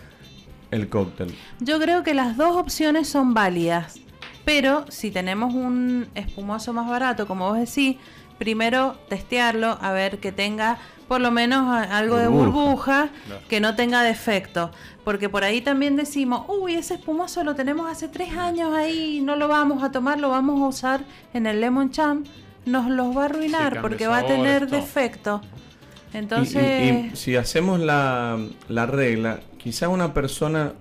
el cóctel. Yo creo que las dos opciones son válidas, pero si tenemos un espumoso más barato, como vos decís, primero testearlo, a ver que tenga por lo menos algo de burbuja, que no tenga defecto. Porque por ahí también decimos, uy, ese espumoso lo tenemos hace tres años ahí, no lo vamos a tomar, lo vamos a usar en el lemon champ, nos los va a arruinar porque va a tener defecto. Entonces... Y, si hacemos la, la regla, quizá una persona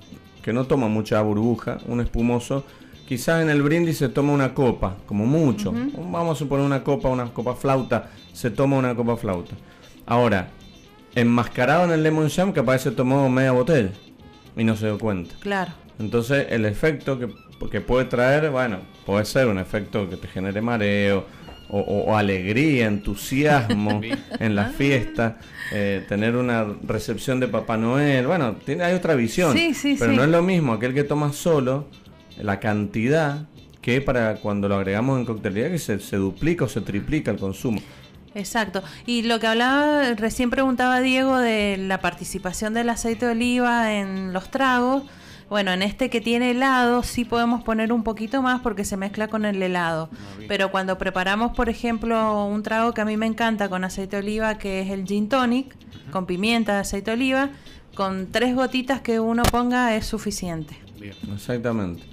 que no toma mucha burbuja, un espumoso, quizás en el brindis se toma una copa, como mucho. Vamos a suponer una copa, una copa flauta, se toma una copa flauta. Ahora, enmascarado en el lemon jam, capaz se tomó media botella y no se dio cuenta. Claro. Entonces, el efecto que, que puede traer, bueno, puede ser un efecto que te genere mareo, o, alegría, entusiasmo en la fiesta, eh, tener una recepción de Papá Noel. Bueno, tiene, hay otra visión, pero no es lo mismo aquel que toma solo, la cantidad que para cuando lo agregamos en coctelería que se, se duplica o se triplica el consumo. Exacto. Y lo que hablaba, recién preguntaba Diego de la participación del aceite de oliva en los tragos. Bueno, en este que tiene helado sí podemos poner un poquito más porque se mezcla con el helado. Pero cuando preparamos, por ejemplo, un trago que a mí me encanta con aceite de oliva, que es el gin tonic, con pimienta de aceite de oliva, con tres gotitas que uno ponga es suficiente. Bien. Exactamente.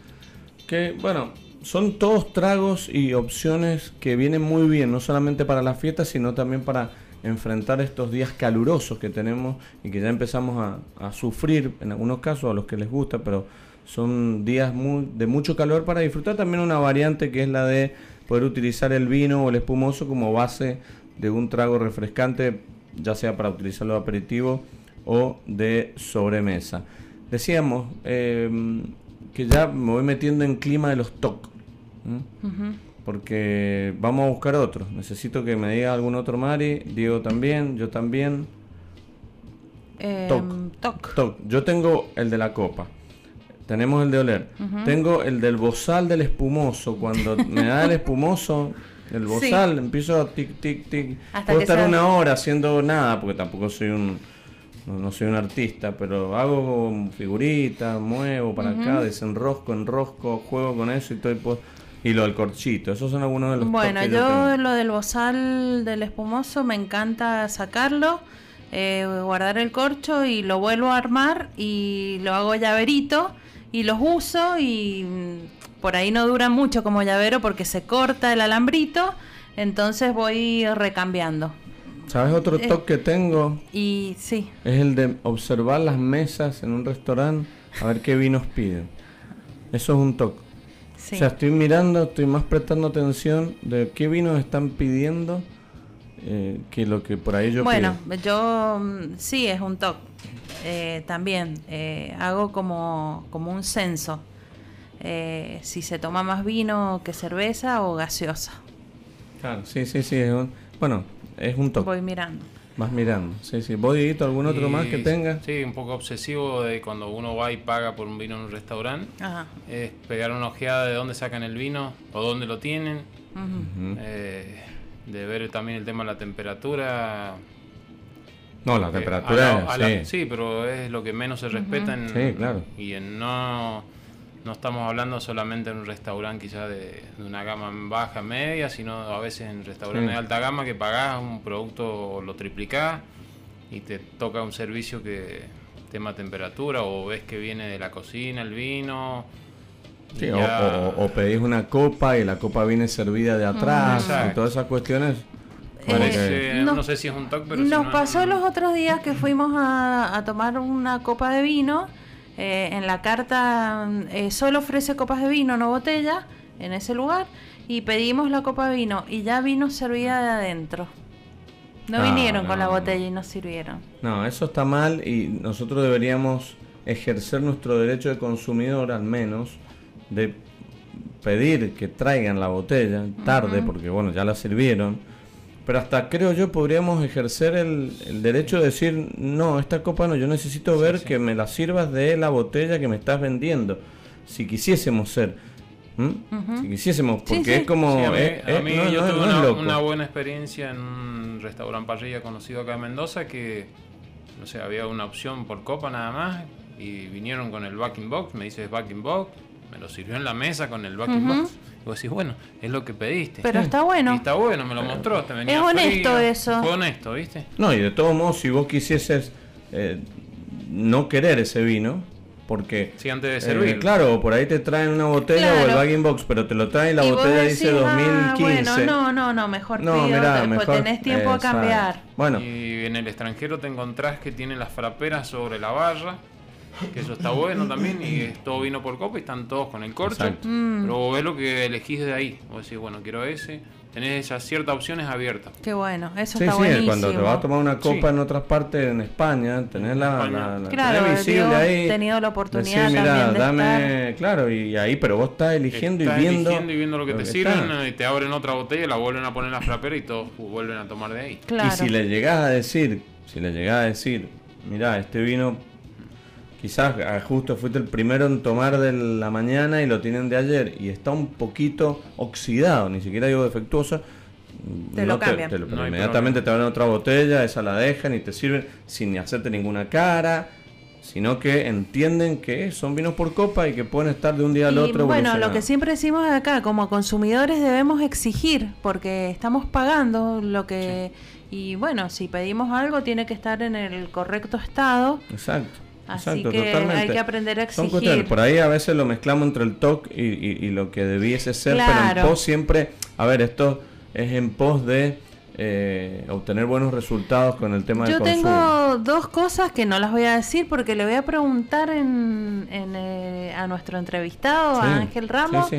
Que bueno, son todos tragos y opciones que vienen muy bien, no solamente para la fiesta, sino también para enfrentar estos días calurosos que tenemos y que ya empezamos a, sufrir en algunos casos a los que les gusta, pero son días muy, de mucho calor para disfrutar. También una variante que es la de poder utilizar el vino o el espumoso como base de un trago refrescante, ya sea para utilizarlo de aperitivo o de sobremesa. Decíamos em, que ya me voy metiendo en clima de los TOC porque vamos a buscar otro. Necesito que me diga algún otro Mari, Diego también, yo también. Eh, toc. Yo tengo el de la copa. Tenemos el de oler. Tengo el del bozal del espumoso. Cuando [LAUGHS] me da el espumoso, el bozal, empiezo a tic, tic, tic. Puedo estar una hora haciendo nada, porque tampoco soy un. No, soy un artista, pero hago figuritas, muevo para acá, desenrosco, enrosco, juego con eso y todo. Pues, y lo del corchito, esos son algunos de los Bueno, yo, lo del bozal del espumoso me encanta sacarlo, eh, guardar el corcho y lo vuelvo a armar y lo hago llaverito y los uso y mm, por ahí no dura mucho como llavero porque se corta el alambrito, entonces voy recambiando. ¿Sabes otro eh, toque que tengo? Y sí. Es el de observar las mesas en un restaurante a ver qué vinos piden. Eso es un toque. O sea, estoy mirando, estoy más prestando atención de qué vinos están pidiendo eh, que lo que por ahí yo Bueno, yo mm, sí, es un toque. Eh, también eh, hago como, como un censo. si se toma más vino que cerveza o gaseosa. Claro, sí, sí, sí. bueno, es un toque. Voy mirando. Más mirando, sí, sí. ¿Vos, algún otro más que tenga? Sí, un poco obsesivo de cuando uno va y paga por un vino en un restaurante. Es pegar una ojeada de dónde sacan el vino o dónde lo tienen. Eh, de ver también el tema de la temperatura. No, la temperatura, sí. sí. pero es lo que menos se respeta en, sí, claro. y en no no estamos hablando solamente en un restaurante quizás de, una gama baja, media, sino a veces en restaurantes de alta gama que pagás un producto, lo triplicás y te toca un servicio que tema temperatura o ves que viene de la cocina el vino. Sí, o, pedís una copa y la copa viene servida de atrás y todas esas cuestiones. Eh, no, sé si es un toque, pero nos pasó los otros días que fuimos a, a tomar una copa de vino eh, en la carta eh, solo ofrece copas de vino, no botella, en ese lugar. Y pedimos la copa de vino y ya vino servida de adentro. No, ah, vinieron con la botella y nos sirvieron. No, eso está mal y nosotros deberíamos ejercer nuestro derecho de consumidor al menos de pedir que traigan la botella tarde, porque bueno, ya la sirvieron pero hasta creo yo podríamos ejercer el, derecho de decir, no, esta copa no, yo necesito ver que me la sirvas de la botella que me estás vendiendo. Si quisiésemos ser. Si quisiésemos, porque es como... a mí, yo tuve una, buena experiencia en un restaurante parrilla conocido acá en Mendoza que, no sé, había una opción por copa nada más y vinieron con el backing box, me dices backing box, me lo sirvió en la mesa con el backing box y vos decís, bueno, es lo que pediste. Pero está bueno. Y está bueno, me lo mostró. Te venía es honesto eso. Fue honesto, ¿viste? No, y de todos modos, si vos quisieses eh, no querer ese vino, porque... Sí, antes de servir. Eh, claro, por ahí te traen una botella o el bagging box, pero te lo traen y la botella dice 2015. Ah, bueno, no, no, no, mejor no, pido, mejor, tenés tiempo a cambiar. Bueno. Y en el extranjero te encontrás que tienen las fraperas sobre la barra que eso está bueno también, y todo vino por copa y están todos con el corcho. Mm. Pero vos ves lo que elegís de ahí. Vos decís, bueno, quiero ese. Tenés esas ciertas opciones abiertas. Qué bueno, eso está sí, Sí, cuando te vas a tomar una copa en otras partes en España, tenés la, la, claro, visible ahí. tenido la oportunidad de dame, claro, y ahí, pero vos estás eligiendo y viendo. eligiendo y viendo lo que te sirven, y te abren otra botella, la vuelven a poner en la frapera y todos vuelven a tomar de ahí. Y si le llegás a decir, si le llegás a decir, mirá, este vino quizás ah, justo fuiste el primero en tomar de la mañana y lo tienen de ayer y está un poquito oxidado, ni siquiera digo defectuoso, te lo cambian. inmediatamente te abren otra botella, esa la dejan y te sirven sin hacerte ninguna cara, sino que entienden que son vinos por copa y que pueden estar de un día al otro. Bueno, lo que siempre decimos acá, como consumidores debemos exigir, porque estamos pagando lo que... Y bueno, si pedimos algo tiene que estar en el correcto estado. Exacto. Así que hay que aprender a exigir. por ahí a veces lo mezclamos entre el TOC y, lo que debiese ser, pero en pos siempre, a ver, esto es en pos de eh, obtener buenos resultados con el tema Yo del consumo. Yo tengo dos cosas que no las voy a decir porque le voy a preguntar en, eh, a nuestro entrevistado, a Ángel Ramos,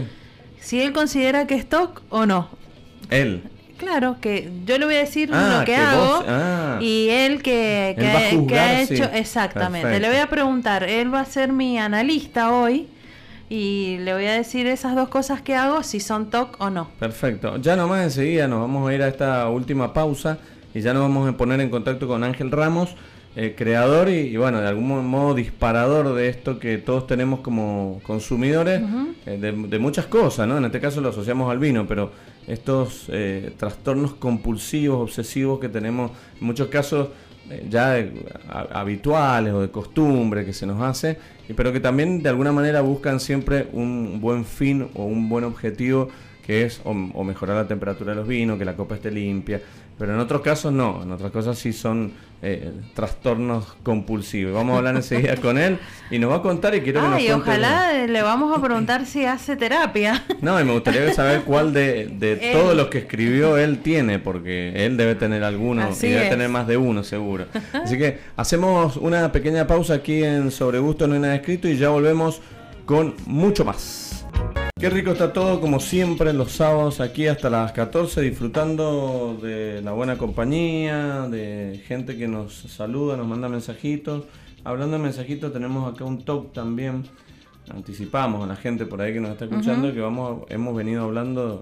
si él considera que es TOC o no. Él. Claro, que yo le voy a decir ah, lo que, hago ah. y él que, que, ha hecho exactamente. Le voy a preguntar, él va a ser mi analista hoy y le voy a decir esas dos cosas que hago, si son TOC o no. Perfecto. Ya nomás enseguida nos vamos a ir a esta última pausa y ya nos vamos a poner en contacto con Ángel Ramos, eh, creador y, bueno, de algún modo disparador de esto que todos tenemos como consumidores eh, de, de, muchas cosas, ¿no? En este caso lo asociamos al vino, pero estos eh, trastornos compulsivos, obsesivos que tenemos en muchos casos eh, ya habituales o de costumbre que se nos hace, pero que también de alguna manera buscan siempre un buen fin o un buen objetivo que es o, mejorar la temperatura de los vinos, que la copa esté limpia, pero en otros casos no, en otras cosas sí son eh, trastornos compulsivos. Vamos a hablar enseguida con él y nos va a contar y quiero que nos y ojalá le vamos a preguntar si hace terapia. No, y me gustaría saber cuál de, de [LAUGHS] todos los que escribió él tiene, porque él debe tener alguno y debe tener más de uno seguro. Así que hacemos una pequeña pausa aquí en Sobre Gusto No hay nada escrito y ya volvemos con mucho más. Qué rico está todo, como siempre, los sábados aquí hasta las 14, disfrutando de la buena compañía, de gente que nos saluda, nos manda mensajitos. Hablando de mensajitos, tenemos acá un talk también. Anticipamos a la gente por ahí que nos está escuchando que vamos, hemos venido hablando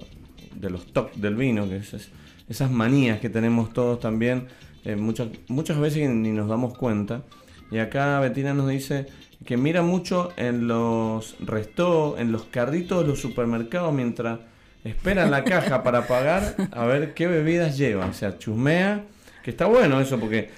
de los top del vino, que es, esas manías que tenemos todos también, eh, muchas, muchas veces ni nos damos cuenta. Y acá Betina nos dice que mira mucho en los restos, en los carritos de los supermercados mientras esperan la caja para pagar a ver qué bebidas lleva. O sea, chusmea, que está bueno eso, porque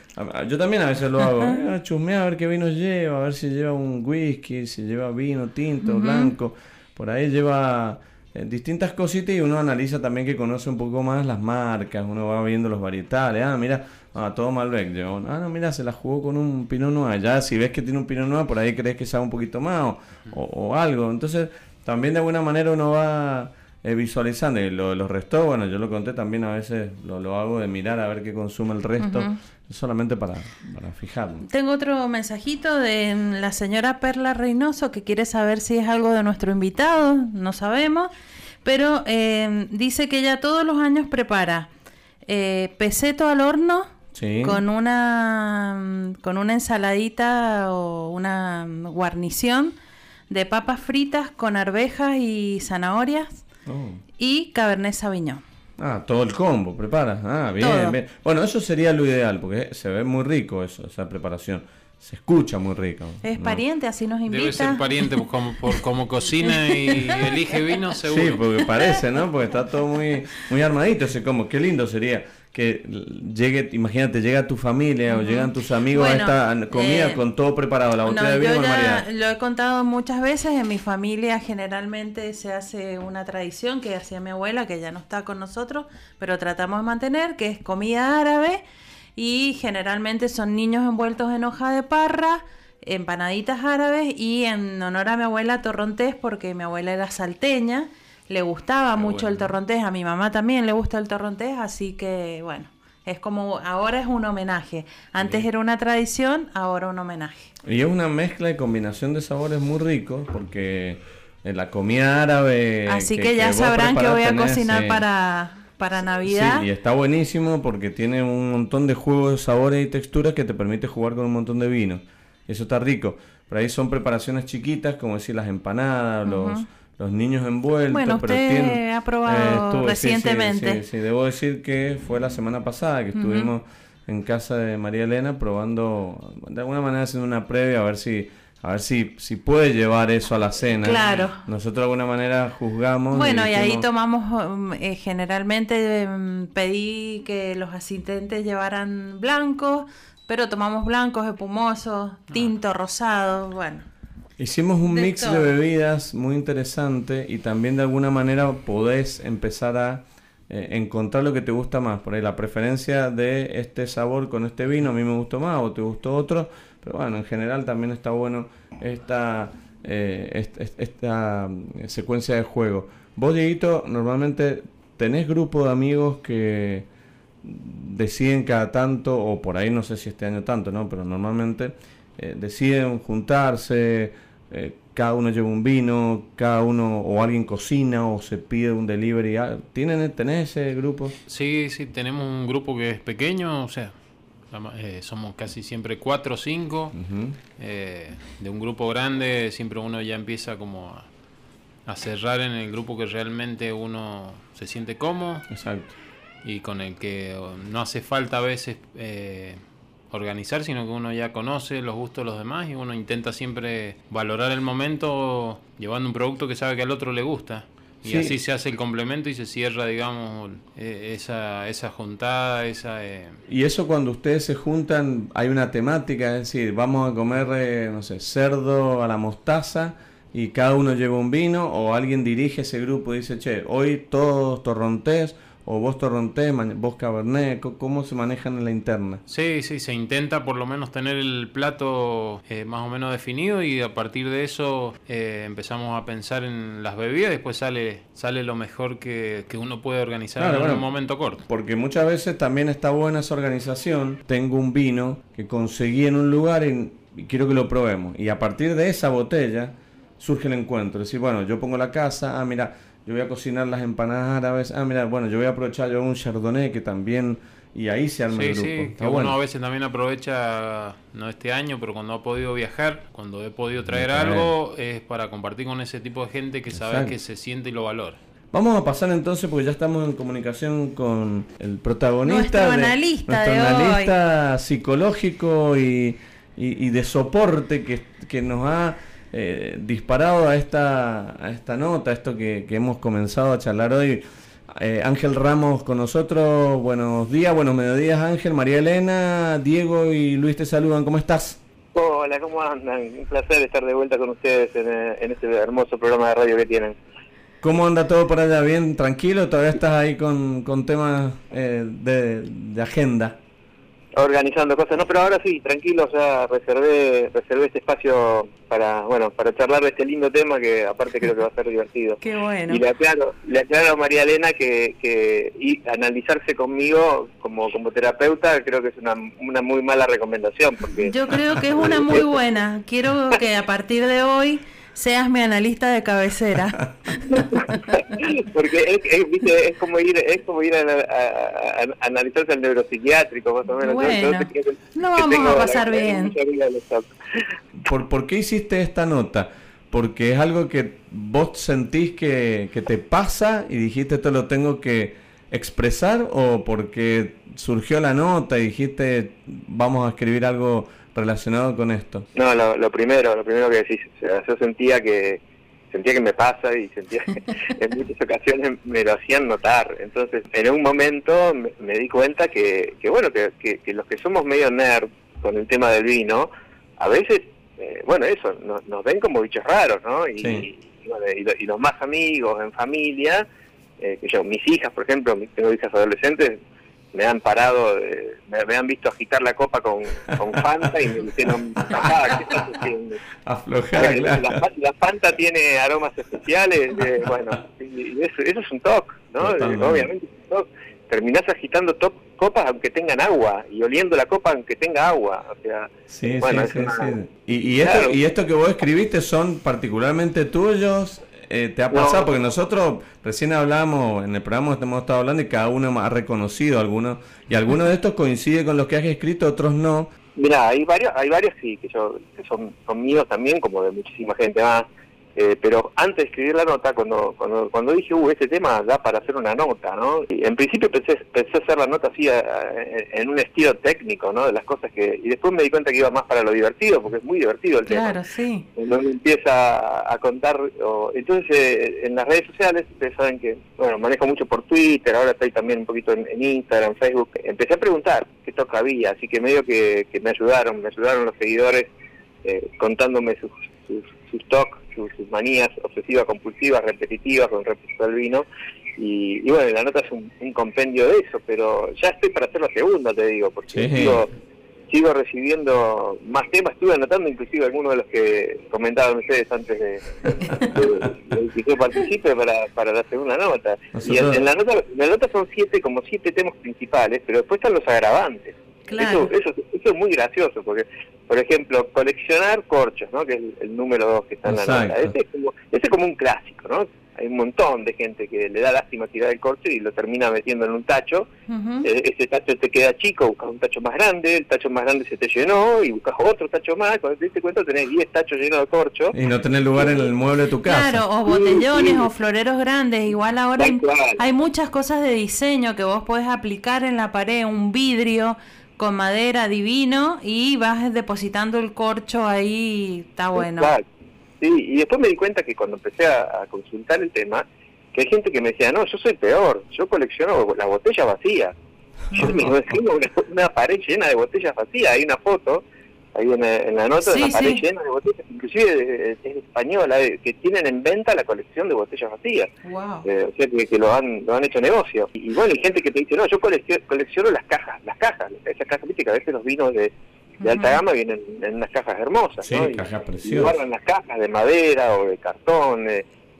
yo también a veces lo hago. Ah, chusmea a ver qué vino lleva, a ver si lleva un whisky, si lleva vino tinto, blanco. Por ahí lleva eh, distintas cositas y uno analiza también que conoce un poco más las marcas, uno va viendo los varietales. Ah, mira, ah, todo Malbec. Yo, ah, no, mira, se la jugó con un Pinot Noir. Ya, si ves que tiene un Pinot Noir, por ahí crees que sabe un poquito más o, algo. Entonces, también de alguna manera uno va eh, visualizando. Y lo, los restos, bueno, yo lo conté también a veces, lo, lo hago de mirar a ver qué consume el resto solamente para, para fijarlo. Tengo otro mensajito de la señora Perla Reynoso que quiere saber si es algo de nuestro invitado, no sabemos, pero eh, dice que ella todos los años prepara eh, peseto al horno con una con una ensaladita o una guarnición de papas fritas con arvejas y zanahorias oh. y cabernet sauvignon. Ah, todo el combo, prepara. Ah, bien, bien. Bueno, eso sería lo ideal, porque se ve muy rico eso, esa preparación. Se escucha muy rico. Es pariente, así nos invita. Debe ser pariente como, por como cocina y [LAUGHS] elige vino, seguro. Sí, porque parece, ¿no? Porque está todo muy, muy armadito ese combo. Qué lindo sería que llegue, imagínate, llega tu familia o llegan tus amigos a esta comida eh, con todo preparado, la botella de vino María. Lo he contado muchas veces, en mi familia generalmente se hace una tradición que hacía mi abuela, que ya no está con nosotros, pero tratamos de mantener, que es comida árabe y generalmente son niños envueltos en hoja de parra, empanaditas árabes y en honor a mi abuela torrontés, porque mi abuela era salteña le gustaba mucho el torrontés, a mi mamá también le gusta el torrontés, así que bueno, es como ahora es un homenaje. Antes era una tradición, ahora un homenaje. Y es una mezcla y combinación de sabores muy ricos porque en la comida árabe Así que, ya sabrán que voy a cocinar para para Navidad. Sí, y está buenísimo porque tiene un montón de juegos de sabores y texturas que te permite jugar con un montón de vino. Eso está rico. Por ahí son preparaciones chiquitas, como decir las empanadas, los los niños envueltos. Bueno, usted ha probado recientemente. Sí, sí, debo decir que fue la semana pasada que estuvimos en casa de María Elena probando, de alguna manera haciendo una previa a ver si a ver si, si puede llevar eso a la cena. Claro. Nosotros de alguna manera juzgamos. Bueno, y, ahí tomamos, eh, generalmente mm, pedí que los asistentes llevaran blancos, pero tomamos blancos, espumosos, tinto, rosado, bueno. Hicimos un mix de bebidas muy interesante y también de alguna manera podés empezar a eh, encontrar lo que te gusta más. Por ahí la preferencia de este sabor con este vino a mí me gustó más o te gustó otro. Pero bueno, en general también está bueno esta, eh, esta, mm, secuencia de juego. Vos, Dieguito, normalmente tenés grupo de amigos que deciden cada tanto, o por ahí no sé si este año tanto, ¿no? Pero normalmente eh, deciden juntarse, eh, cada uno lleva un vino, cada uno o alguien cocina o se pide un delivery. Ah, ¿Tienen, ¿Tenés ese grupo? Sí, sí, tenemos un grupo que es pequeño, o sea, eh, somos casi siempre cuatro o cinco. de un grupo grande siempre uno ya empieza como a, a, cerrar en el grupo que realmente uno se siente cómodo. Exacto. Y con el que no hace falta a veces organizar, sino que uno ya conoce los gustos de los demás y uno intenta siempre valorar el momento llevando un producto que sabe que al otro le gusta. Y así se hace el complemento y se cierra, digamos, e, esa, esa juntada, esa... Eh, y eso cuando ustedes se juntan, hay una temática, es decir, vamos a comer, eh, no sé, cerdo a la mostaza y cada uno lleva un vino o alguien dirige ese grupo y dice, che, hoy todos torrontés o vos Torronté, vos Cabernet, ¿cómo se manejan en la interna? Sí, sí, se intenta por lo menos tener el plato eh, más o menos definido y a partir de eso eh, empezamos a pensar en las bebidas y después sale, sale lo mejor que, uno puede organizar en un momento corto. Porque muchas veces también está buena esa organización. Tengo un vino que conseguí en un lugar y quiero que lo probemos. Y a partir de esa botella surge el encuentro. Es decir, bueno, yo pongo la casa, ah, mira, yo voy a cocinar las empanadas árabes, ah, mira, bueno, yo voy a aprovechar yo un chardonnay que también, y ahí se arma el grupo. Sí, que uno a veces también aprovecha, no este año, pero cuando ha podido viajar, cuando he podido traer algo, es para compartir con ese tipo de gente que sabe que se siente y lo valora. Vamos a pasar entonces, porque ya estamos en comunicación con el protagonista. Nuestro analista nuestro analista psicológico y, y, de soporte que, que nos ha eh, disparado a esta, a esta nota, esto que, hemos comenzado a charlar hoy. Eh, Ángel Ramos con nosotros, buenos días, buenos mediodías Ángel, María Elena, Diego y Luis te saludan, ¿cómo estás? Hola, ¿cómo andan? Un placer estar de vuelta con ustedes en, eh, en este hermoso programa de radio que tienen. ¿Cómo anda todo por allá? ¿Bien? ¿Tranquilo? ¿Todavía estás ahí con, con temas eh, de, agenda? Organizando cosas, no, pero ahora sí, tranquilo, ya reservé, reservé este espacio para, bueno, para charlar de este lindo tema que aparte creo que va a ser divertido. [LAUGHS] Qué bueno. Y le aclaro, le aclaro a María Elena que, que y analizarse conmigo como, como terapeuta creo que es una, una muy mala recomendación. porque Yo creo que es una [LAUGHS] muy buena. Quiero que a partir de hoy seas mi analista de cabecera. [LAUGHS] Porque es, como ir es como ir a, analizarse al neuropsiquiátrico, más o menos. Bueno, no vamos a pasar bien. ¿Por, ¿Por qué hiciste esta nota? Porque es algo que vos sentís que, que te pasa y dijiste esto lo tengo que expresar o porque surgió la nota y dijiste vamos a escribir algo relacionado con esto? No, lo, primero, lo primero que decís, yo sentía que sentía que me pasa y sentía que [LAUGHS] en muchas ocasiones me lo hacían notar. Entonces, en un momento me, di cuenta que, que bueno, que, que, los que somos medio nerd con el tema del vino, a veces, eh, bueno, eso, nos ven como bichos raros, ¿no? Y, y, los más amigos, en familia, eh, que yo, mis hijas, por ejemplo, tengo hijas adolescentes, me han parado, me, han visto agitar la copa con, con Fanta y me dijeron, papá, ¿qué estás haciendo? Aflojar, la, la, Fanta tiene aromas especiales, eh, bueno, y eso, eso, es un toque, ¿no? Obviamente es un toque. Terminás agitando top, copas aunque tengan agua y oliendo la copa aunque tenga agua. O sea, sí, bueno, sí, sí, Y, y, esto, y esto que vos escribiste son particularmente tuyos, eh, ¿Te ha pasado? Porque nosotros recién hablamos, en el programa hemos estado hablando y cada uno ha reconocido algunos, y algunos de estos coincide con los que has escrito, otros no. Mira, hay varios, hay varios sí, que, yo, que son, son míos también, como de muchísima gente más. Eh, pero antes de escribir la nota, cuando, cuando, cuando dije, uh, este tema da para hacer una nota, ¿no? Y en principio pensé, pensé hacer la nota así en un estilo técnico, ¿no? De las cosas que... Y después me di cuenta que iba más para lo divertido, porque es muy divertido el tema. Claro, sí. Donde empieza a, contar... entonces, eh, en las redes sociales, ustedes saben que, bueno, manejo mucho por Twitter, ahora estoy también un poquito en, Instagram, Facebook. Empecé a preguntar qué toca había, así que medio que, que me ayudaron, me ayudaron los seguidores eh, contándome sus, sus, sus talks sus, manías obsesivas, compulsivas, repetitivas con respecto al vino. Y, bueno, la nota es un, compendio de eso, pero ya estoy para hacer la segunda, te digo, porque sigo, sigo recibiendo más temas. Estuve anotando inclusive algunos de los que comentaban ustedes antes de, que yo participe para, para la segunda nota. Y en, la nota, la nota son siete, como siete temas principales, pero después están los agravantes. Eso, eso, es muy gracioso, porque, por ejemplo, coleccionar corchos, ¿no? que es el, número dos que está en la nota. Ese es, como, ese es como un clásico, ¿no? Hay un montón de gente que le da lástima tirar el corcho y lo termina metiendo en un tacho. Eh, ese tacho te queda chico, buscas un tacho más grande, el tacho más grande se te llenó y buscas otro tacho más. Cuando te diste cuenta tenés 10 tachos llenos de corcho. Y no tenés lugar en el mueble de tu casa. Claro, o botellones o floreros grandes. Igual ahora hay muchas cosas de diseño que vos podés aplicar en la pared, un vidrio con madera divino y vas depositando el corcho ahí, está bueno. Sí, y después me di cuenta que cuando empecé a, consultar el tema, que hay gente que me decía, no, yo soy peor, yo colecciono la botella vacía. Yo me [LAUGHS] imagino una, una pared llena de botellas vacías, hay una foto ahí en, la nota de la pared llena de botellas, inclusive es española, que tienen en venta la colección de botellas vacías. Eh, o sea, que, lo, han, lo han hecho negocio. Y, bueno, hay gente que te dice, no, yo colecciono, las cajas, las cajas, esas cajas, viste que a veces los vinos de, alta gama vienen en unas cajas hermosas, sí, cajas preciosas. Y guardan las cajas de madera o de cartón.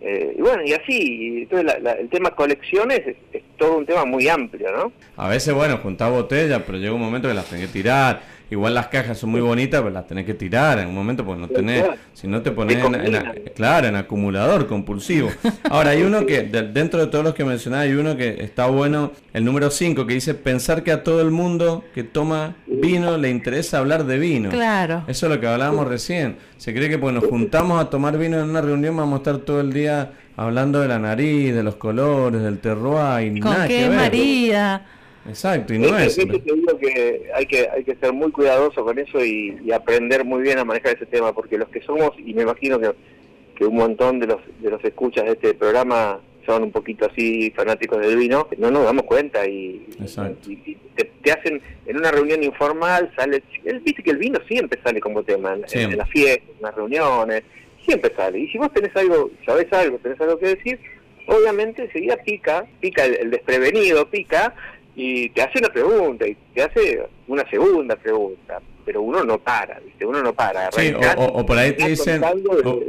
Eh, y bueno, y así, entonces el tema colecciones es, todo un tema muy amplio, ¿no? A veces, bueno, juntar botellas, pero llega un momento que las tenés que tirar igual las cajas son muy bonitas, pero las tenés que tirar en un momento porque no tenés, si no te pones en, claro, en acumulador compulsivo. Ahora hay uno que, dentro de todos los que mencionaba, hay uno que está bueno, el número 5, que dice pensar que a todo el mundo que toma vino le interesa hablar de vino. Claro. Eso es lo que hablábamos recién. Se cree que pues nos juntamos a tomar vino en una reunión vamos a estar todo el día hablando de la nariz, de los colores, del terroir y ¿Con nada qué que ver. María? Exacto, y no es. Te digo que hay que hay que ser muy cuidadoso con eso y, aprender muy bien a manejar ese tema, porque los que somos, y me imagino que, que un montón de los de los escuchas de este programa son un poquito así fanáticos del vino, no nos damos cuenta y, te, hacen en una reunión informal, sale, viste que el vino siempre sale como tema, en, las fiestas, en las reuniones, siempre sale. Y si vos tenés algo, sabés algo, tenés algo que decir, obviamente enseguida pica, pica el desprevenido, pica, y te hace una pregunta y te hace una segunda pregunta, pero uno no para, ¿viste? Uno no para. Sí, o, por ahí te dicen...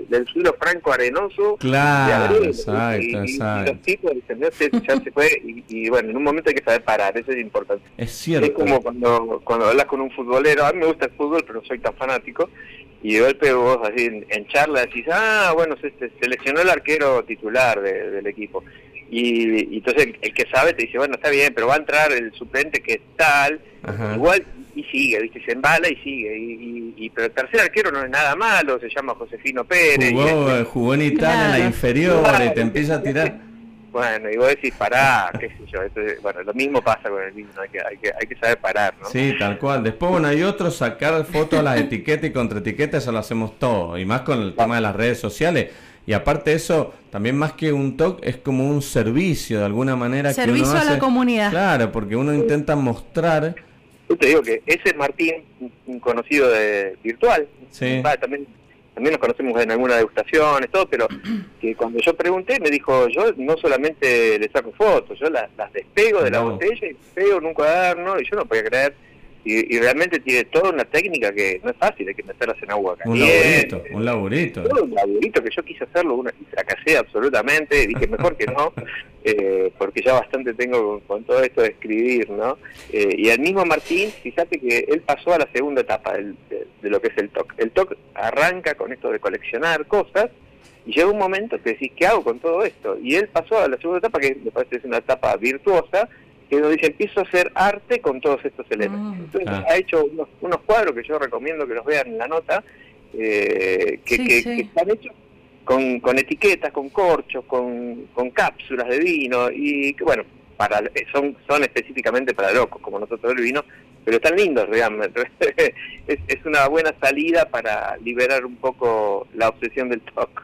del, suelo franco arenoso. Claro, exacto, exacto. Y, los tipos dicen, ya se fue, y, bueno, en un momento hay que saber parar, eso es importante. Es cierto. Es como cuando, cuando hablas con un futbolero, a mí me gusta el fútbol, pero no soy tan fanático, y de golpe vos así en, charla decís, ah, bueno, se, seleccionó el arquero titular del equipo y, entonces el, que sabe te dice, bueno, está bien, pero va a entrar el suplente que es tal, igual, y sigue, ¿viste? Se embala y sigue. Y, pero el tercer arquero no es nada malo, se llama Josefino Pérez. Jugó, jugó en Italia, en la inferior, y te empieza a tirar. Bueno, y vos decís, pará, qué sé yo. bueno, lo mismo pasa con el vino, hay que, hay, que, hay que saber parar, ¿no? Sí, tal cual. Después, bueno, hay otros, sacar fotos a las etiquetas y contra etiquetas, eso lo hacemos todo. Y más con el tema de las redes sociales y aparte eso, también más que un talk, es como un servicio de alguna manera. Servicio que uno a la comunidad. Claro, porque uno intenta mostrar... Yo te digo que ese es Martín, un conocido de virtual, sí. también también nos conocemos en algunas degustaciones, todo, pero [CLEARS THROAT] que cuando yo pregunté me dijo, yo no solamente le saco fotos, yo las, despego de la botella y pego en un cuaderno y yo no podía creer y, realmente tiene toda una técnica que no es fácil, hay que meterlas en agua caliente. Un laburito, un laburito. Un laburito que yo quise hacerlo, una, y fracasé absolutamente, dije mejor que no, [LAUGHS] eh, porque ya bastante tengo con, todo esto de escribir, ¿no? Eh, y el mismo Martín, fíjate que él pasó a la segunda etapa de, lo que es el TOC. El TOC arranca con esto de coleccionar cosas, y llega un momento que decís, ¿qué hago con todo esto? Y él pasó a la segunda etapa, que me parece que es una etapa virtuosa, que nos dice, empiezo a hacer arte con todos estos elementos. Ah. Entonces ah. ha hecho unos, cuadros que yo recomiendo que los vean en la nota, eh, que, están hechos con, con etiquetas, con corchos, con, con cápsulas de vino, y que bueno, para son, son específicamente para locos, como nosotros el vino, pero están lindos realmente. [LAUGHS] es, es una buena salida para liberar un poco la obsesión del TOC.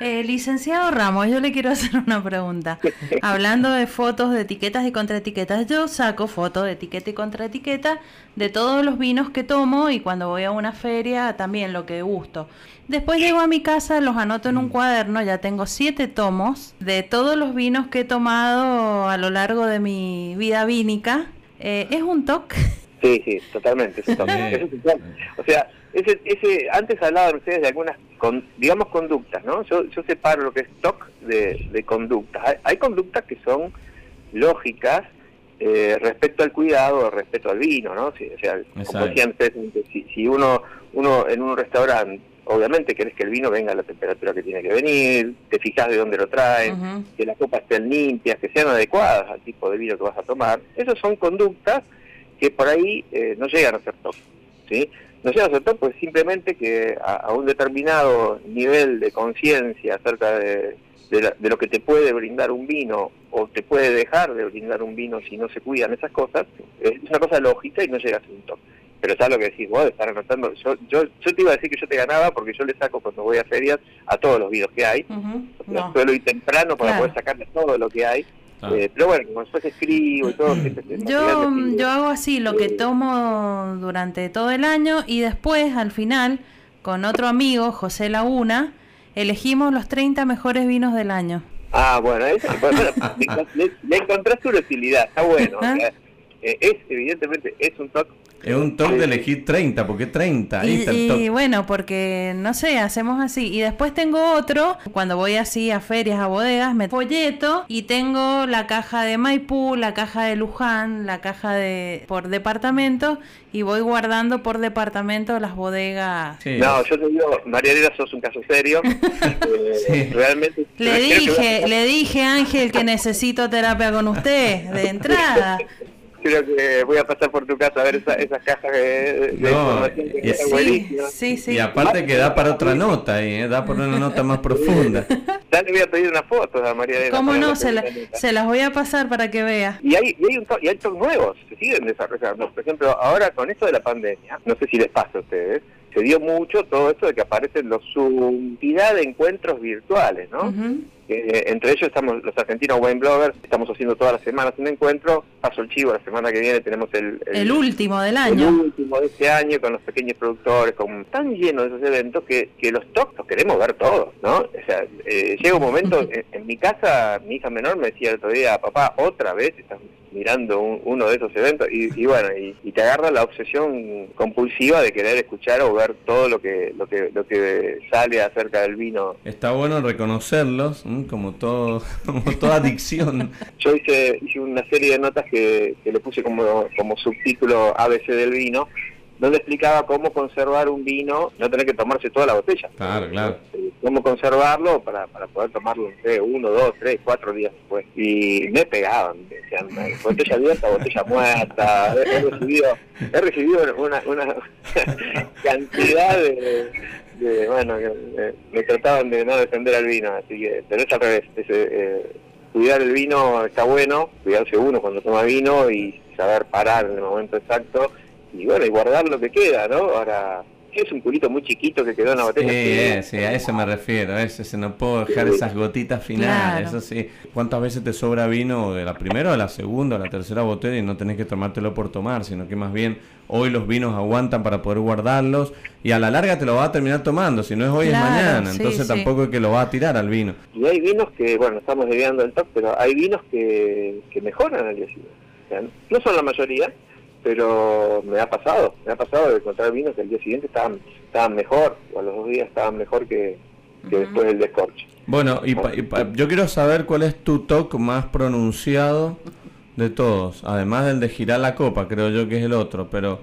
Eh, licenciado Ramos, yo le quiero hacer [LAUGHS] una pregunta. Hablando de fotos, de etiquetas y contraetiquetas, yo saco fotos de etiqueta y contraetiqueta de todos los vinos que tomo y cuando voy a una feria también lo que gusto. Después llego a mi casa, los anoto en un cuaderno, ya tengo siete tomos de todos los vinos que he tomado a lo largo de mi vida vínica. Eh, ¿Es un toque? Sí, sí, totalmente. [LAUGHS] o sea, ese, ese, antes hablaban ustedes de algunas, con, digamos, conductas, ¿no? Yo, yo separo lo que es stock de, de conductas. Hay, conductas que son lógicas eh, respecto al cuidado, respecto al vino, ¿no? o sea, como decían ustedes, si, si uno, uno en un restaurante obviamente querés que el vino venga a la temperatura que tiene que venir, te fijas de dónde lo traen, que las copas estén limpias, que sean adecuadas al tipo de vino que vas a tomar. Esas son conductas que por ahí eh, no llegan a ser top. ¿sí? No llegan a top pues simplemente que a, un determinado nivel de conciencia acerca de, de, lo que te puede brindar un vino o te puede dejar de brindar un vino si no se cuidan esas cosas, es una cosa lógica y no llega a un top. Pero sabes lo que decís vos, de estar anotando. Yo, yo, yo te iba a decir que yo te ganaba porque yo le saco cuando voy a ferias a todos los vinos que hay. Suelo ir temprano para poder sacarle todo lo que hay. Ah. Eh, pero bueno, como después escribo y todo. [CLEARS THROAT] yo, yo hago así, lo que tomo durante todo el año y después, al final, con otro amigo, José Laguna, elegimos los 30 mejores vinos del año. Ah, bueno, eso, [LAUGHS] le, encontraste una utilidad, está bueno. Eh, es, evidentemente, es un toque Es un top de elegir 30, porque 30, ahí y, está el top. Y bueno, porque no sé, hacemos así. Y después tengo otro, cuando voy así a ferias, a bodegas, me folleto y tengo la caja de Maipú, la caja de Luján, la caja de por departamento y voy guardando por departamento las bodegas. No, yo te digo, María Elena, sos un caso serio. [LAUGHS] Eh, realmente. Le dije, le dije Ángel que necesito terapia con usted de entrada [LAUGHS] creo que voy a pasar por tu casa a ver esas cajas de, información que sí, sí, Y aparte que da para otra nota ahí, ¿eh? da para una nota más profunda. [LAUGHS] Ya le voy a pedir una foto a María Elena. ¿Cómo no? Se, se, las voy a pasar para que vea. Y hay, y hay, un, y hay nuevos, se siguen desarrollando. Por ejemplo, ahora con esto de la pandemia, no sé si les pasa a ustedes, se dio mucho todo esto de que aparecen los subunidad de encuentros virtuales, ¿no? entre ellos estamos los argentinos wine bloggers, estamos haciendo todas las semanas un encuentro, paso el chivo, la semana que viene tenemos el, el, último del año. El último de este año con los pequeños productores, con tan llenos de esos eventos que, que los tocs los queremos ver todos, ¿no? O sea, eh, llega un momento, [LAUGHS] en, mi casa, mi hija menor me decía el otro día, papá, otra vez estás mirando uno de esos eventos y, bueno, y, te agarra la obsesión compulsiva de querer escuchar o ver todo lo que, lo que, lo que sale acerca del vino. Está bueno reconocerlos, como todo, [LAUGHS] como toda adicción. Yo hice, hice una serie de notas que, que le puse como, como subtítulo ABC del vino donde explicaba cómo conservar un vino, no tener que tomarse toda la botella. Claro, claro. Eh, cómo conservarlo para, para poder tomarlo, no uno, dos, tres, cuatro días después. Y me pegaban, decían, botella abierta, botella muerta. He recibido, he recibido una, una [LAUGHS] cantidad de, bueno, me, trataban de no defender al vino, así que, pero es al revés. Eh, cuidar el vino está bueno, cuidarse uno cuando toma vino y saber parar en el momento exacto y bueno, y guardar lo que queda, ¿no? Ahora, es un culito muy chiquito que quedó en la botella. Sí, sí, a eso me refiero, a eso, no puedo dejar esas gotitas finales, eso sí. ¿Cuántas veces te sobra vino de la primera, de la segunda, o la tercera botella y no tenés que tomártelo por tomar, sino que más bien hoy los vinos aguantan para poder guardarlos y a la larga te lo vas a terminar tomando, si no es hoy es mañana, entonces tampoco es que lo va a tirar al vino. Y hay vinos que, bueno, estamos desviando el top, pero hay vinos que, que mejoran al día siguiente. no son la mayoría, pero me ha pasado, me ha pasado de encontrar vinos que al día siguiente estaban, estaban mejor, o a los dos días estaban mejor que, después del descorche. Bueno, y, yo quiero saber cuál es tu toque más pronunciado de todos, además del de girar la copa, creo yo que es el otro, pero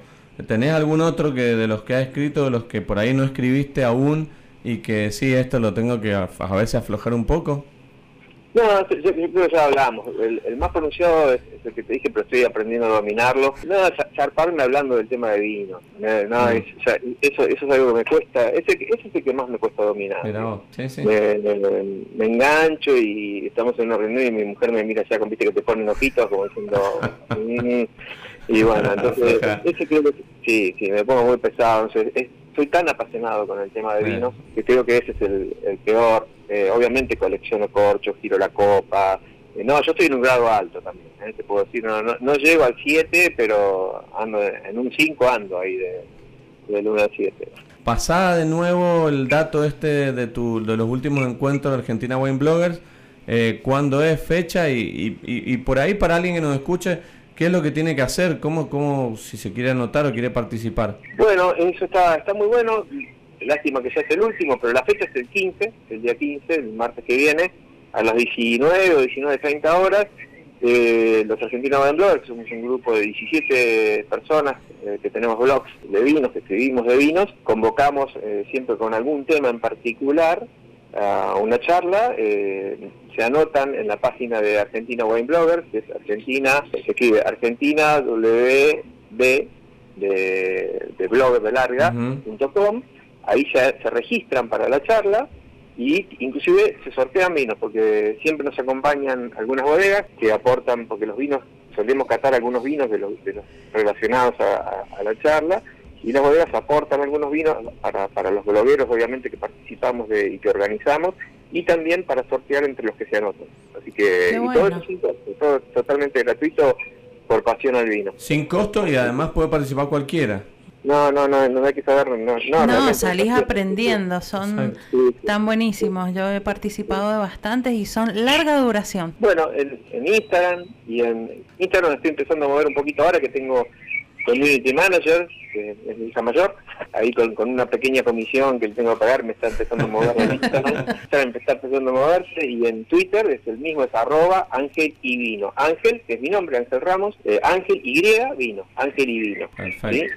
¿tenés algún otro que de los que has escrito, de los que por ahí no escribiste aún y que sí, esto lo tengo que a, a veces aflojar un poco? No, yo, creo que ya hablamos. El, más pronunciado es, el que te dije, pero estoy aprendiendo a dominarlo. No, zarparme hablando del tema de vino. No, mm. eso, eso es algo que me cuesta. Ese, ese es el que más me cuesta dominar. Sí, sí. Me, engancho y estamos en una reunión y mi mujer me mira ya con viste que te ponen ojitos como diciendo... [LAUGHS] Mm". y bueno, entonces, [LAUGHS] ese creo que sí, sí, me pongo muy pesado. Entonces, soy tan apasionado con el tema de vino que creo que ese es el, el peor eh, obviamente colecciono corchos, giro la copa. Eh, no, yo estoy en un grado alto también, eh, te puedo decir. No, no, llego al 7, pero ando en un 5 ando ahí de, del 1 al 7. Pasada de nuevo el dato este de, tu, de los últimos encuentros de Argentina Wine Bloggers. Eh, ¿Cuándo es fecha? Y, y, y, por ahí, para alguien que nos escuche, ¿qué es lo que tiene que hacer? ¿Cómo, cómo si se quiere anotar o quiere participar? Bueno, eso está, está muy bueno lástima que ya es el último, pero la fecha es el 15, el día 15, el martes que viene, a las 19 o 19.30 horas. Eh, los argentinos Van que somos un grupo de 17 personas eh, que tenemos blogs de vinos, que escribimos de vinos, convocamos eh, siempre con algún tema en particular a una charla, se anotan en la página de Argentina Wine Bloggers, que es Argentina, se escribe Argentina WB de, de blogger de larga.com ahí se, se registran para la charla y inclusive se sortean vinos porque siempre nos acompañan algunas bodegas que aportan porque los vinos solemos catar algunos vinos de los, relacionados a, la charla y las bodegas aportan algunos vinos para, para los blogueros obviamente que participamos de, y que organizamos y también para sortear entre los que se anotan. Así que todo eso es todo totalmente gratuito por pasión al vino. Sin costo y además puede participar cualquiera no, no, no, no hay que saber. No, no, no salís aprendiendo, son tan buenísimos. Yo he participado de bastantes y son larga duración. Bueno, en, Instagram y en Instagram estoy empezando a mover un poquito ahora que tengo community manager, que es mi hija mayor, ahí con, una pequeña comisión que le tengo que pagar, me está empezando a mover en Instagram, [LAUGHS] está empezando a moverse, y en Twitter es el mismo, es arroba Ángel y Vino. Ángel, que es mi nombre, Ángel Ramos, eh, Ángel Y Vino, Ángel y Vino.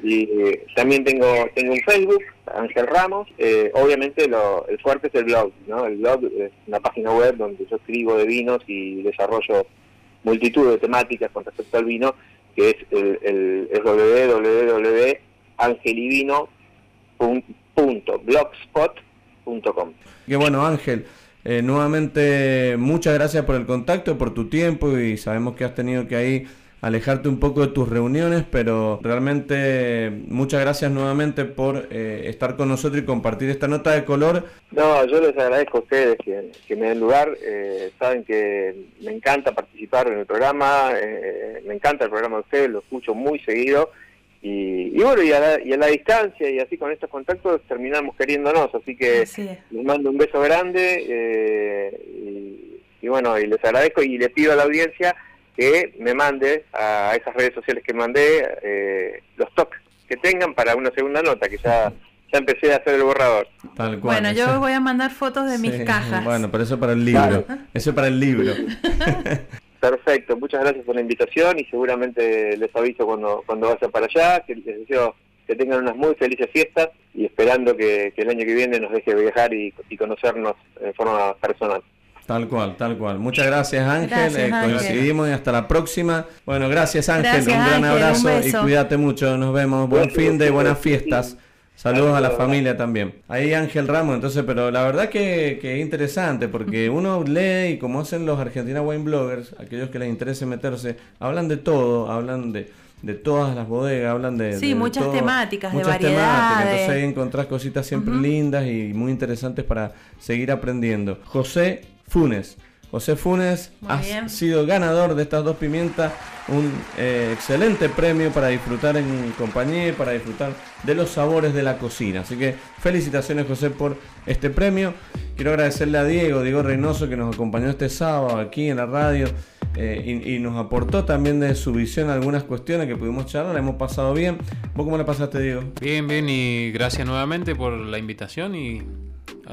Y eh, también tengo, tengo un Facebook, Ángel Ramos, eh, obviamente lo, el fuerte es el blog, ¿no? El blog es una página web donde yo escribo de vinos y desarrollo multitud de temáticas con respecto al vino, que es el, el, el www.angelivino.blogspot.com. Qué bueno, Ángel. Eh, nuevamente, muchas gracias por el contacto, por tu tiempo y sabemos que has tenido que ahí alejarte un poco de tus reuniones, pero realmente muchas gracias nuevamente por eh, estar con nosotros y compartir esta nota de color. No, yo les agradezco a ustedes que, me den lugar. Eh, saben que me encanta participar en el programa, eh, me encanta el programa de ustedes, lo escucho muy seguido. Y, bueno, y a, la, distancia y así con estos contactos terminamos queriéndonos. Así que les mando un beso grande y, y bueno, y les agradezco y le pido a la audiencia que me mande a esas redes sociales que mandé eh, los toques que tengan para una segunda nota, que ya, ya empecé a hacer el borrador. bueno, yo voy a mandar fotos de mis cajas. Bueno, pero eso para el libro. Eso para el libro. [LAUGHS] Perfecto, muchas gracias por la invitación y seguramente les aviso cuando, cuando vaya para allá, que les deseo que tengan unas muy felices fiestas y esperando que, el año que viene nos deje viajar y, y conocernos de forma personal. Tal cual, tal cual. Muchas gracias Ángel, eh, coincidimos y hasta la próxima. Bueno, gracias Ángel, un gran abrazo y cuídate mucho, nos vemos, buen fin de buenas fiestas. Saludos a la familia también. Ahí Ángel Ramos, entonces, pero la verdad que, que es interesante porque uno lee y como hacen los Argentina Wine Bloggers, aquellos que les interese meterse, hablan de todo, hablan de, de todas las bodegas, hablan de... Sí, muchas temáticas, de variedades. Entonces ahí encontrás cositas siempre lindas y muy interesantes para seguir aprendiendo. José Funes. José Funes ha sido ganador de estas dos pimientas, un eh, excelente premio para disfrutar en compañía y para disfrutar de los sabores de la cocina. Así que felicitaciones José por este premio. Quiero agradecerle a Diego, Diego Reynoso, que nos acompañó este sábado aquí en la radio eh, y, nos aportó también de su visión algunas cuestiones que pudimos charlar, la hemos pasado bien. ¿Vos cómo la pasaste, Diego? Bien, bien y gracias nuevamente por la invitación y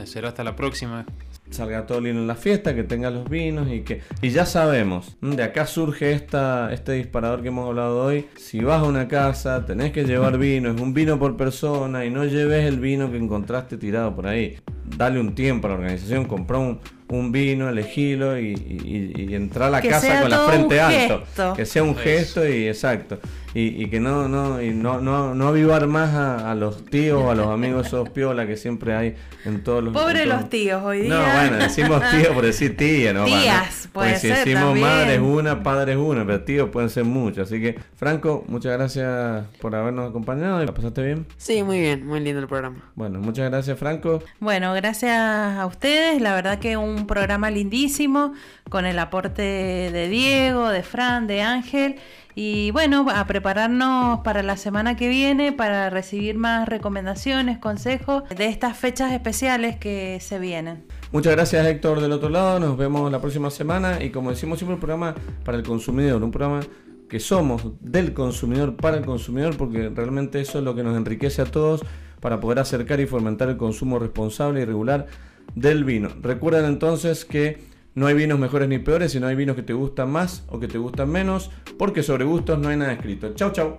será hasta la próxima salga todo lindo en la fiesta, que tenga los vinos y que... Y ya sabemos, de acá surge esta, este disparador que hemos hablado hoy. Si vas a una casa, tenés que llevar vino, es un vino por persona y no lleves el vino que encontraste tirado por ahí. Dale un tiempo a la organización, compró un, un vino, elegilo y, y, entrar a la casa con la frente alto. Que sea un gesto y exacto. Y, que no, no, y no, no, no avivar más a, los tíos o a los amigos esos piola que siempre hay en todos los Pobre los tíos hoy día. No, bueno, decimos tíos por decir tía, ¿no? Tías, puede si decimos madre es una, padre es una, pero tíos pueden ser muchos. Así que, Franco, muchas gracias por habernos acompañado. ¿La pasaste bien? Sí, muy bien, muy lindo el programa. Bueno, muchas gracias, Franco. Bueno, gracias a ustedes. La verdad que un programa lindísimo con el aporte de Diego, de Fran, de Ángel. Y bueno, a prepararnos para la semana que viene para recibir más recomendaciones, consejos de estas fechas especiales que se vienen. Muchas gracias Héctor del otro lado, nos vemos la próxima semana y como decimos siempre un programa para el consumidor, un programa que somos del consumidor para el consumidor porque realmente eso es lo que nos enriquece a todos para poder acercar y fomentar el consumo responsable y regular del vino. Recuerden entonces que no hay vinos mejores ni peores, sino hay vinos que te gustan más o que te gustan menos, porque sobre gustos no hay nada escrito. Chau, chau.